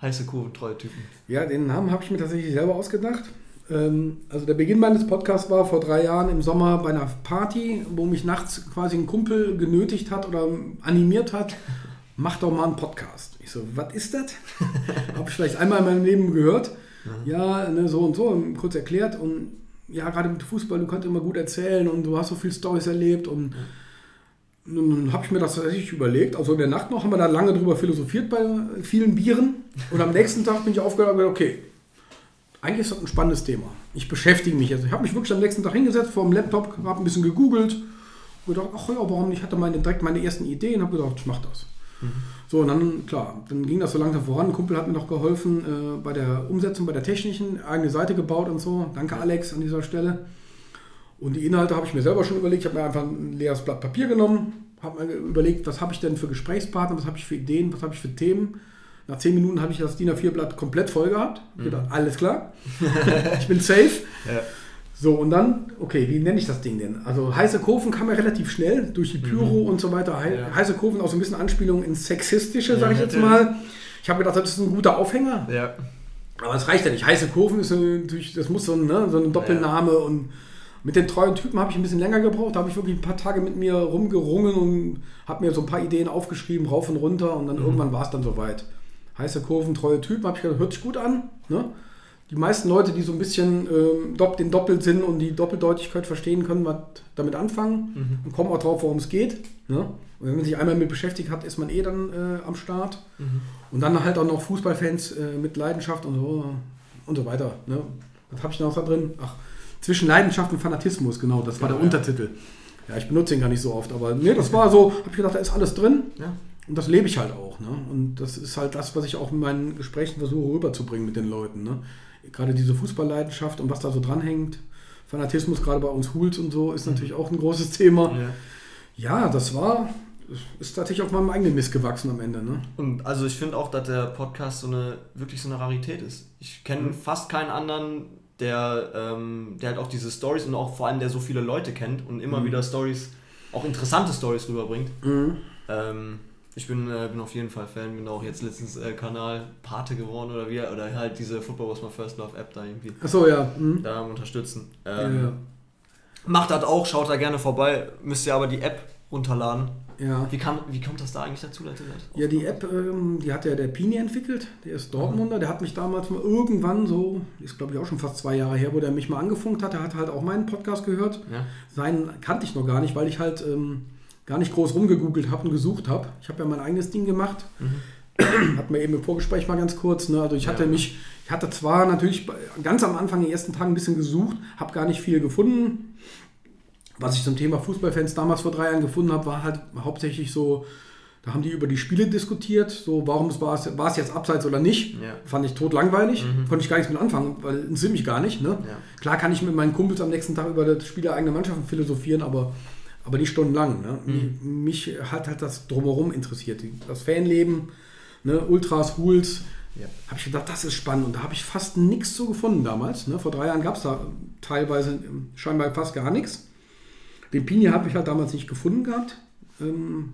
heiße Kurve, treue Typen. Ja, den Namen habe ich mir tatsächlich selber ausgedacht. Ähm, also der Beginn meines Podcasts war vor drei Jahren im Sommer bei einer Party, wo mich nachts quasi ein Kumpel genötigt hat oder animiert hat, mach doch mal einen Podcast. Ich so, was ist das? habe ich vielleicht einmal in meinem Leben gehört. Ja, ne, so und so, kurz erklärt. Und ja, gerade mit Fußball, du kannst immer gut erzählen und du hast so viel Stories erlebt und nun habe ich mir das tatsächlich überlegt. Also in der Nacht noch haben wir da lange drüber philosophiert bei vielen Bieren. Und am nächsten Tag bin ich aufgehört und gesagt, okay, eigentlich ist das ein spannendes Thema. Ich beschäftige mich jetzt. Ich habe mich wirklich am nächsten Tag hingesetzt vor dem Laptop, habe ein bisschen gegoogelt Hab gedacht, ach ja, warum nicht? Ich hatte meine, direkt meine ersten Ideen, habe gedacht, ich mach das. So, und dann, klar, dann ging das so langsam voran. Ein Kumpel hat mir noch geholfen äh, bei der Umsetzung, bei der technischen, eigene Seite gebaut und so. Danke, Alex, an dieser Stelle. Und die Inhalte habe ich mir selber schon überlegt. Ich habe mir einfach ein leeres Blatt Papier genommen, habe mir überlegt, was habe ich denn für Gesprächspartner, was habe ich für Ideen, was habe ich für Themen. Nach zehn Minuten habe ich das DIN A4-Blatt komplett voll gehabt. Ich gedacht, alles klar, ich bin safe. Ja. So, und dann, okay, wie nenne ich das Ding denn? Also heiße Kurven kam ja relativ schnell durch die Pyro und so weiter. Hei- Ja. Heiße Kurven auch so ein bisschen Anspielung ins Sexistische, sage ich jetzt mal. Ich habe gedacht, das ist ein guter Aufhänger. Ja. Aber es reicht ja nicht. Heiße Kurven ist natürlich, das muss so ein, ne, so ein Doppelname und mit den treuen Typen habe ich ein bisschen länger gebraucht. Da habe ich wirklich ein paar Tage mit mir rumgerungen und habe mir so ein paar Ideen aufgeschrieben, rauf und runter und dann irgendwann war es dann soweit. Heiße Kurven, treue Typen, habe ich gedacht, hört sich gut an. Ne? Die meisten Leute, die so ein bisschen ähm, den Doppelsinn und die Doppeldeutigkeit verstehen können, was damit anfangen und kommen auch drauf, worum es geht. Ne? Und wenn man sich einmal mit beschäftigt hat, ist man eh dann äh, am Start. Und dann halt auch noch Fußballfans äh, mit Leidenschaft und so und so weiter. Ne? Was habe ich noch da drin? Ach, zwischen Leidenschaft und Fanatismus, genau, das war Genau, der ja. Untertitel. Ja, ich benutze ihn gar nicht so oft, aber nee, das war so, habe ich gedacht, da ist alles drin. Ja. Und das lebe ich halt auch. Ne? Und das ist halt das, was ich auch in meinen Gesprächen versuche rüberzubringen mit den Leuten. Ne? Gerade diese Fußballleidenschaft und was da so dranhängt. Fanatismus, gerade bei uns Hools und so, ist natürlich auch ein großes Thema. Ja. Ja, das war, ist tatsächlich auf meinem eigenen Mist gewachsen am Ende. Ne? Und also ich finde auch, dass der Podcast so eine wirklich so eine Rarität ist. Ich kenne fast keinen anderen, der, ähm, der halt auch diese Stories und auch vor allem der so viele Leute kennt und immer wieder Stories, auch interessante Stories rüberbringt. Ähm, ich bin, äh, bin auf jeden Fall Fan, bin auch jetzt letztens äh, Kanal Pate geworden oder wie, oder halt diese Football was my first love App da irgendwie Achso, ja. Hm. da unterstützen. Ja, Ähm, ja. Macht das auch, schaut da gerne vorbei, müsst ihr aber die App runterladen. ja. Wie, kann, wie kommt das da eigentlich dazu, das Ja, die App, ähm, die hat ja der Pini entwickelt, der ist Dortmunder, der hat mich damals mal irgendwann so, ist glaube ich auch schon fast zwei Jahre her, wo der mich mal angefunkt hat, der hat halt auch meinen Podcast gehört. Ja. Seinen kannte ich noch gar nicht, weil ich halt ähm, gar nicht groß rumgegoogelt habe und gesucht habe. Ich habe ja mein eigenes Ding gemacht. Hat mir eben im Vorgespräch mal ganz kurz. Ne? Also ich hatte Ja. mich, ich hatte zwar natürlich ganz am Anfang, in den ersten Tagen ein bisschen gesucht, habe gar nicht viel gefunden. Was ich zum Thema Fußballfans damals vor drei Jahren gefunden habe, war halt hauptsächlich so, da haben die über die Spiele diskutiert, so warum es war es, war es jetzt abseits oder nicht. Ja. Fand ich tot langweilig, konnte ich gar nichts mit anfangen, weil es interessiert mich gar nicht. Ne? Ja. Klar kann ich mit meinen Kumpels am nächsten Tag über das Spiel der eigenen Mannschaften philosophieren, aber, aber nicht stundenlang. Ne? Mich, mich hat halt das drumherum interessiert, das Fanleben, ne? Ultras, Hools. Ja. Habe ich gedacht, das ist spannend und da habe ich fast nichts so gefunden damals. Ne? Vor drei Jahren gab es da teilweise ähm, scheinbar fast gar nichts. Den Pini habe ich halt damals nicht gefunden gehabt. Ähm,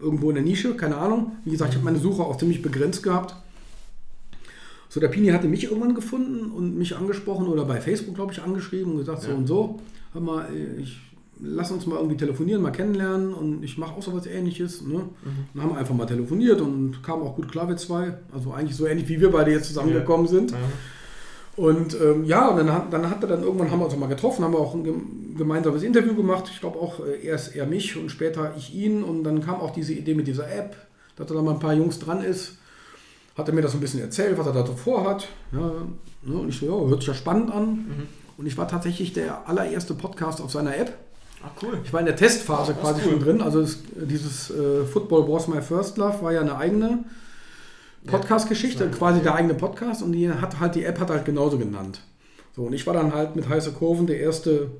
irgendwo in der Nische, keine Ahnung. Wie gesagt, ich habe meine Suche auch ziemlich begrenzt gehabt. So, der Pini hatte mich irgendwann gefunden und mich angesprochen oder bei Facebook, glaube ich, angeschrieben und gesagt, so Ja. und so, hör mal, ich lass uns mal irgendwie telefonieren, mal kennenlernen und ich mache auch sowas ähnliches. Ne? Dann haben wir einfach mal telefoniert und kamen auch gut klar, wir zwei. Also eigentlich so ähnlich wie wir beide jetzt zusammengekommen sind. Und ähm, ja, und dann, hat- dann hat er dann irgendwann haben wir uns mal getroffen, haben wir auch ein gem- gemeinsames Interview gemacht. Ich glaube auch äh, erst er mich und später ich ihn. Und dann kam auch diese Idee mit dieser App, dass da mal ein paar Jungs dran ist. Hat er mir das so ein bisschen erzählt, was er da so vorhat. Ja, ne, und ich so, ja, hört sich ja spannend an. Und ich war tatsächlich der allererste Podcast auf seiner App. Ah, cool. Ich war in der Testphase ist quasi cool. schon drin. Also es, dieses äh, Football Was My First Love war ja eine eigene Podcast-Geschichte, Ja, quasi ja. der eigene Podcast und die hat halt die App hat halt genauso genannt. So und ich war dann halt mit heiße Kurven der erste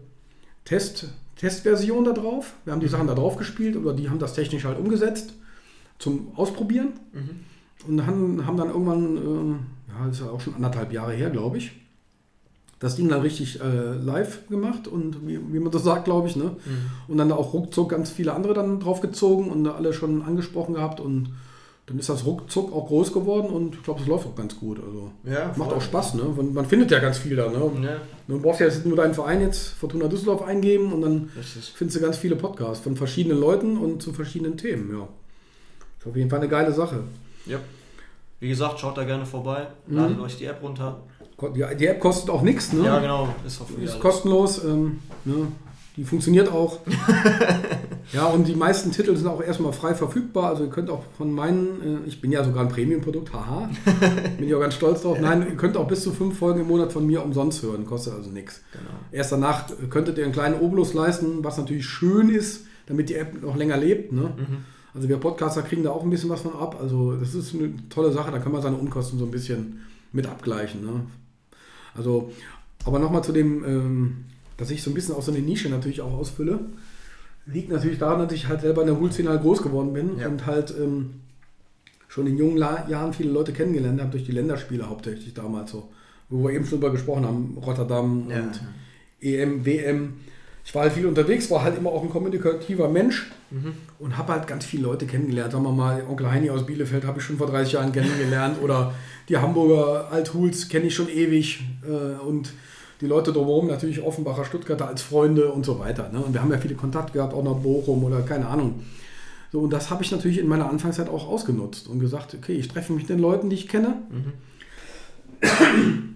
Test Testversion da drauf. Wir haben Mhm. die Sachen da drauf gespielt oder die haben das technisch halt umgesetzt zum Ausprobieren Mhm. und haben, haben dann irgendwann, ähm, ja, das ist ja auch schon anderthalb Jahre her, glaube ich, das Ding dann richtig äh, live gemacht und wie, wie man das sagt, glaube ich, ne? Mhm. Und dann auch ruckzuck ganz viele andere dann draufgezogen und alle schon angesprochen gehabt und dann ist das ruckzuck auch groß geworden und ich glaube, es läuft auch ganz gut. Also Ja, macht auch Spaß, ne? Man, man findet ja ganz viel da, ne? Ja, Du brauchst ja jetzt nur deinen Verein jetzt, Fortuna Düsseldorf, eingeben und dann richtig. findest du ganz viele Podcasts von verschiedenen Leuten und zu verschiedenen Themen, ja. Ist auf jeden Fall eine geile Sache. Ja. Wie gesagt, schaut da gerne vorbei, Mhm. ladet euch die App runter. Die, App kostet auch nichts, ne? Ja, genau, ist Ist kostenlos, ähm, ne? die funktioniert auch. Ja, und die meisten Titel sind auch erstmal frei verfügbar. Also ihr könnt auch von meinen, äh, ich bin ja sogar ein Premium-Produkt, haha, bin ich auch ganz stolz drauf. Nein, ihr könnt auch bis zu fünf Folgen im Monat von mir umsonst hören, kostet also nichts. Genau. Erst danach könntet ihr einen kleinen Obolus leisten, was natürlich schön ist, damit die App noch länger lebt. Ne? Also wir Podcaster kriegen da auch ein bisschen was von ab. Also das ist eine tolle Sache, da kann man seine Unkosten so ein bisschen mit abgleichen. Ne? Also, aber nochmal zu dem, ähm, dass ich so ein bisschen auch so eine Nische natürlich auch ausfülle. Liegt natürlich daran, dass ich halt selber in der Hulszene halt groß geworden bin Ja. und halt ähm, schon in jungen La Jahren viele Leute kennengelernt habe durch die Länderspiele hauptsächlich damals so. Wo wir eben schon drüber gesprochen haben, Rotterdam Ja. und EM, WM. Ich war halt viel unterwegs, war halt immer auch ein kommunikativer Mensch und habe halt ganz viele Leute kennengelernt. Sagen wir mal, Onkel Heini aus Bielefeld habe ich schon vor 30 Jahren kennengelernt oder die Hamburger Althuls kenne ich schon ewig äh, und die Leute drumherum natürlich Offenbacher, Stuttgarter als Freunde und so weiter. Ne? Und wir haben ja viele Kontakte gehabt, auch nach Bochum oder keine Ahnung. So, und das habe ich natürlich in meiner Anfangszeit auch ausgenutzt und gesagt, okay, ich treffe mich mit den Leuten, die ich kenne.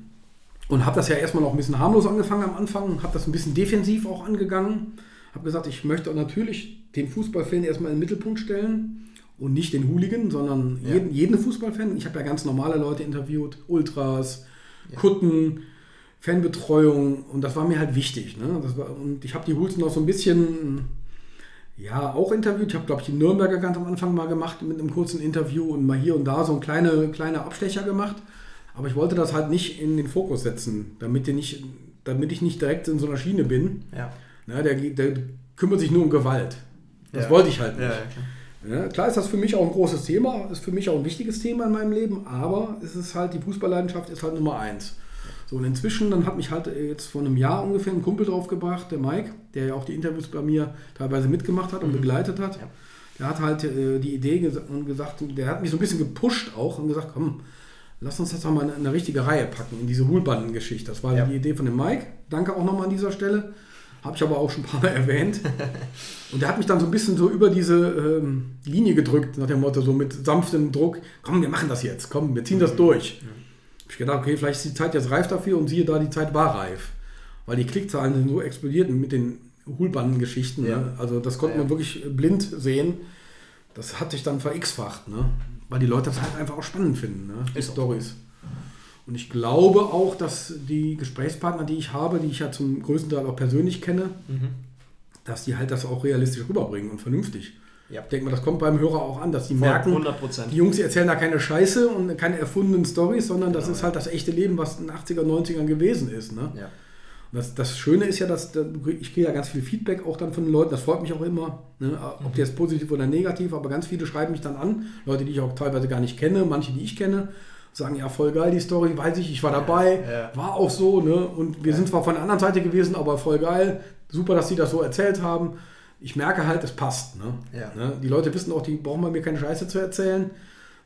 Und habe das ja erstmal noch ein bisschen harmlos angefangen am Anfang, habe das ein bisschen defensiv auch angegangen. Habe gesagt, ich möchte natürlich den Fußballfan erstmal in den Mittelpunkt stellen und nicht den Hooligan, sondern Ja. jeden, jeden Fußballfan. Ich habe ja ganz normale Leute interviewt, Ultras, Kutten, Fanbetreuung und das war mir halt wichtig. Ne? War, und ich habe die Hools noch so ein bisschen, ja, auch interviewt. Ich habe, glaube ich, die Nürnberger ganz am Anfang mal gemacht mit einem kurzen Interview und mal hier und da so ein kleine, kleine Abstecher gemacht. Aber ich wollte das halt nicht in den Fokus setzen, damit, nicht, damit ich nicht direkt in so einer Schiene bin. Ja. Na, der, der kümmert sich nur um Gewalt. Das Ja. wollte ich halt nicht. Ja, klar. Klar ist das für mich auch ein großes Thema, ist für mich auch ein wichtiges Thema in meinem Leben, aber es ist halt, die Fußballleidenschaft ist halt Nummer eins. So, und inzwischen, dann hat mich halt jetzt vor einem Jahr ungefähr ein Kumpel draufgebracht, der Mike, der ja auch die Interviews bei mir teilweise mitgemacht hat und begleitet hat. Ja. Der hat halt äh, die Idee gesa und gesagt, der hat mich so ein bisschen gepusht auch und gesagt, komm, lass uns das doch mal in eine richtige Reihe packen, in diese Hulbanden-Geschichte. Das war Ja. die Idee von dem Mike. Danke auch nochmal an dieser Stelle. Habe ich aber auch schon ein paar Mal erwähnt. Und der hat mich dann so ein bisschen so über diese ähm, Linie gedrückt, nach dem Motto, so mit sanftem Druck, komm, wir machen das jetzt, komm, wir ziehen das durch. Hab ich gedacht, okay, vielleicht ist die Zeit jetzt reif dafür und siehe da, die Zeit war reif. Weil die Klickzahlen sind so explodiert mit den Hulbanden-Geschichten. Ja. Ne? Also das konnte ja. man wirklich blind sehen. Das hat sich dann ver-x-facht, ne? Weil die Leute das halt einfach auch spannend finden, ne? die. Stories. Und ich glaube auch, dass die Gesprächspartner, die ich habe, die ich ja zum größten Teil auch persönlich kenne, Mhm. dass die halt das auch realistisch rüberbringen und vernünftig. Ja. Ich denke mal, das kommt beim Hörer auch an, dass die Voll, merken, 100 Prozent. die Jungs erzählen da keine Scheiße und keine erfundenen Stories, sondern das Genau, ist halt das echte Leben, was in den 80er, 90ern gewesen ist. Ne? Ja. Das, das Schöne ist ja, dass da- ich kriege ja ganz viel Feedback auch dann von den Leuten, das freut mich auch immer, ne? ob die jetzt positiv oder negativ, aber ganz viele schreiben mich dann an, Leute, die ich auch teilweise gar nicht kenne, manche, die ich kenne, sagen, ja, voll geil die Story, weiß ich, ich war dabei, Ja. war auch so, ne? und wir sind zwar von der anderen Seite gewesen, aber voll geil, super, dass sie das so erzählt haben. Ich merke halt, es passt. Ne? Ja. Ne? Die Leute wissen auch, die brauchen bei mir keine Scheiße zu erzählen.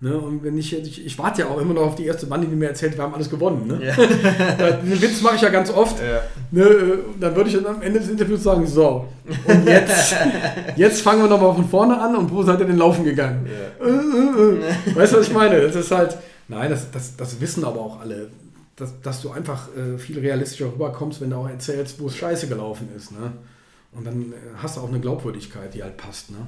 Ne? Und wenn ich, ich, ich warte ja auch immer noch auf die erste Bande, die mir erzählt, wir haben alles gewonnen. Ne? Ja. Den Witz mache ich ja ganz oft. Ja. Ne, dann würde ich dann am Ende des Interviews sagen, so, und jetzt, jetzt fangen wir nochmal von vorne an und wo seid ihr denn laufen gegangen? Äh, äh, äh. Weißt du, was ich meine? Das ist halt, nein, das, das, das wissen aber auch alle, dass, dass du einfach viel realistischer rüberkommst, wenn du auch erzählst, wo es scheiße gelaufen ist. Ne? Und dann hast du auch eine Glaubwürdigkeit, die halt passt. Ne?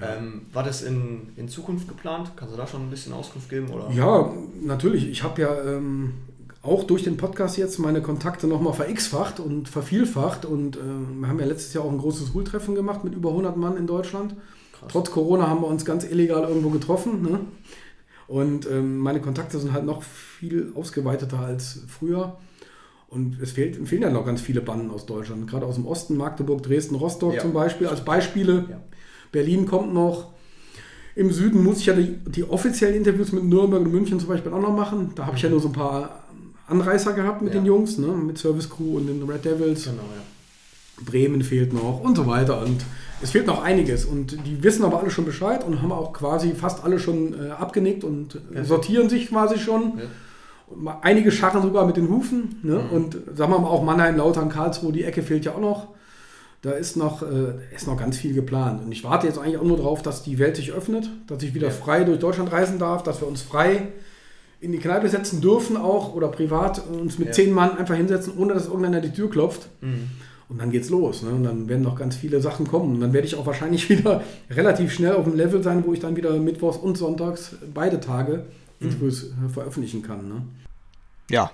Ja. Ähm, war das in, in Zukunft geplant? Kannst du da schon ein bisschen Auskunft geben? Oder? Ja, natürlich. Ich habe ja ähm, auch durch den Podcast jetzt meine Kontakte nochmal ver-x-facht und vervielfacht. Und äh, wir haben ja letztes Jahr auch ein großes Hool-Treffen gemacht mit über 100 Mann in Deutschland. Krass. Trotz Corona haben wir uns ganz illegal irgendwo getroffen. Ne? Und ähm, meine Kontakte sind halt noch viel ausgeweiteter als früher. Und es fehlt, fehlen ja noch ganz viele Banden aus Deutschland. Gerade aus dem Osten, Magdeburg, Dresden, Rostock Ja. zum Beispiel, als Beispiele. Ja. Berlin kommt noch. Im Süden muss ich ja die, die offiziellen Interviews mit Nürnberg und München zum Beispiel auch noch machen. Da habe ich ja nur so ein paar Anreißer gehabt mit Ja. den Jungs, ne? mit Service Crew und den Red Devils. Genau, ja. Bremen fehlt noch und so weiter. Und es fehlt noch einiges. Und die wissen aber alle schon Bescheid und haben auch quasi fast alle schon äh, abgenickt und äh, Perfekt. sortieren sich quasi schon. Ja. Einige scharren sogar mit den Hufen. Ne? Mhm. Und sagen wir mal auch Mannheim, Lautern, Karlsruhe, die Ecke fehlt ja auch noch. Da ist noch, äh, ist noch ganz viel geplant. Und ich warte jetzt eigentlich auch nur darauf, dass die Welt sich öffnet, dass ich wieder Ja. frei durch Deutschland reisen darf, dass wir uns frei in die Kneipe setzen dürfen auch oder privat uns mit Ja. zehn Mann einfach hinsetzen, ohne dass irgendeiner die Tür klopft. Mhm. Und dann geht's los. Ne? Und dann werden noch ganz viele Sachen kommen. Und dann werde ich auch wahrscheinlich wieder relativ schnell auf dem Level sein, wo ich dann wieder mittwochs und sonntags beide Tage Interviews äh, veröffentlichen kann. Ne? Ja,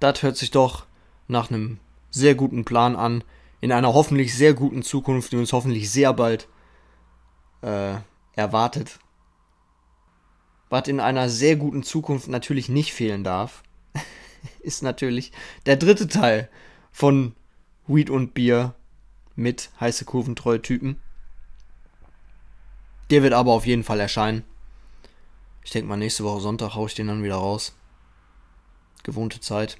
das hört sich doch nach einem sehr guten Plan an. In einer hoffentlich sehr guten Zukunft, die uns hoffentlich sehr bald äh, erwartet. Was in einer sehr guten Zukunft natürlich nicht fehlen darf, ist natürlich der dritte Teil von Weed und Bier mit heiße kurventreue Typen. Der wird aber auf jeden Fall erscheinen. Ich denke mal, nächste Woche Sonntag haue ich den dann wieder raus. Gewohnte Zeit.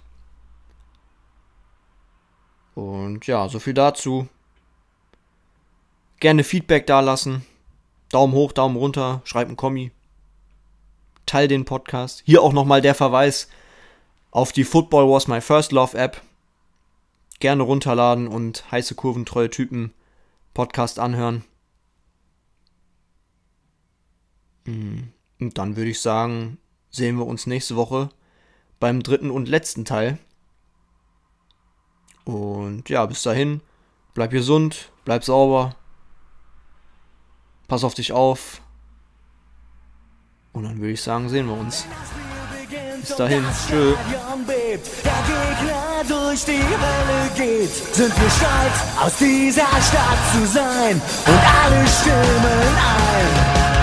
Und ja, so viel dazu. Gerne Feedback dalassen. Daumen hoch, Daumen runter, schreibt ein Kommi. Teil den Podcast. Hier auch nochmal der Verweis auf die Football Was My First Love App. Gerne runterladen und heiße Kurven, treue Typen Podcast anhören. Mm, Und dann würde ich sagen, sehen wir uns nächste Woche beim dritten und letzten Teil. Und ja, bis dahin, bleib gesund, bleib sauber, pass auf dich auf. Und dann würde ich sagen, sehen wir uns. Bis dahin, tschö. Durch die Hölle geht, sind wir stolz, aus dieser Stadt zu sein und alle stimmen ein.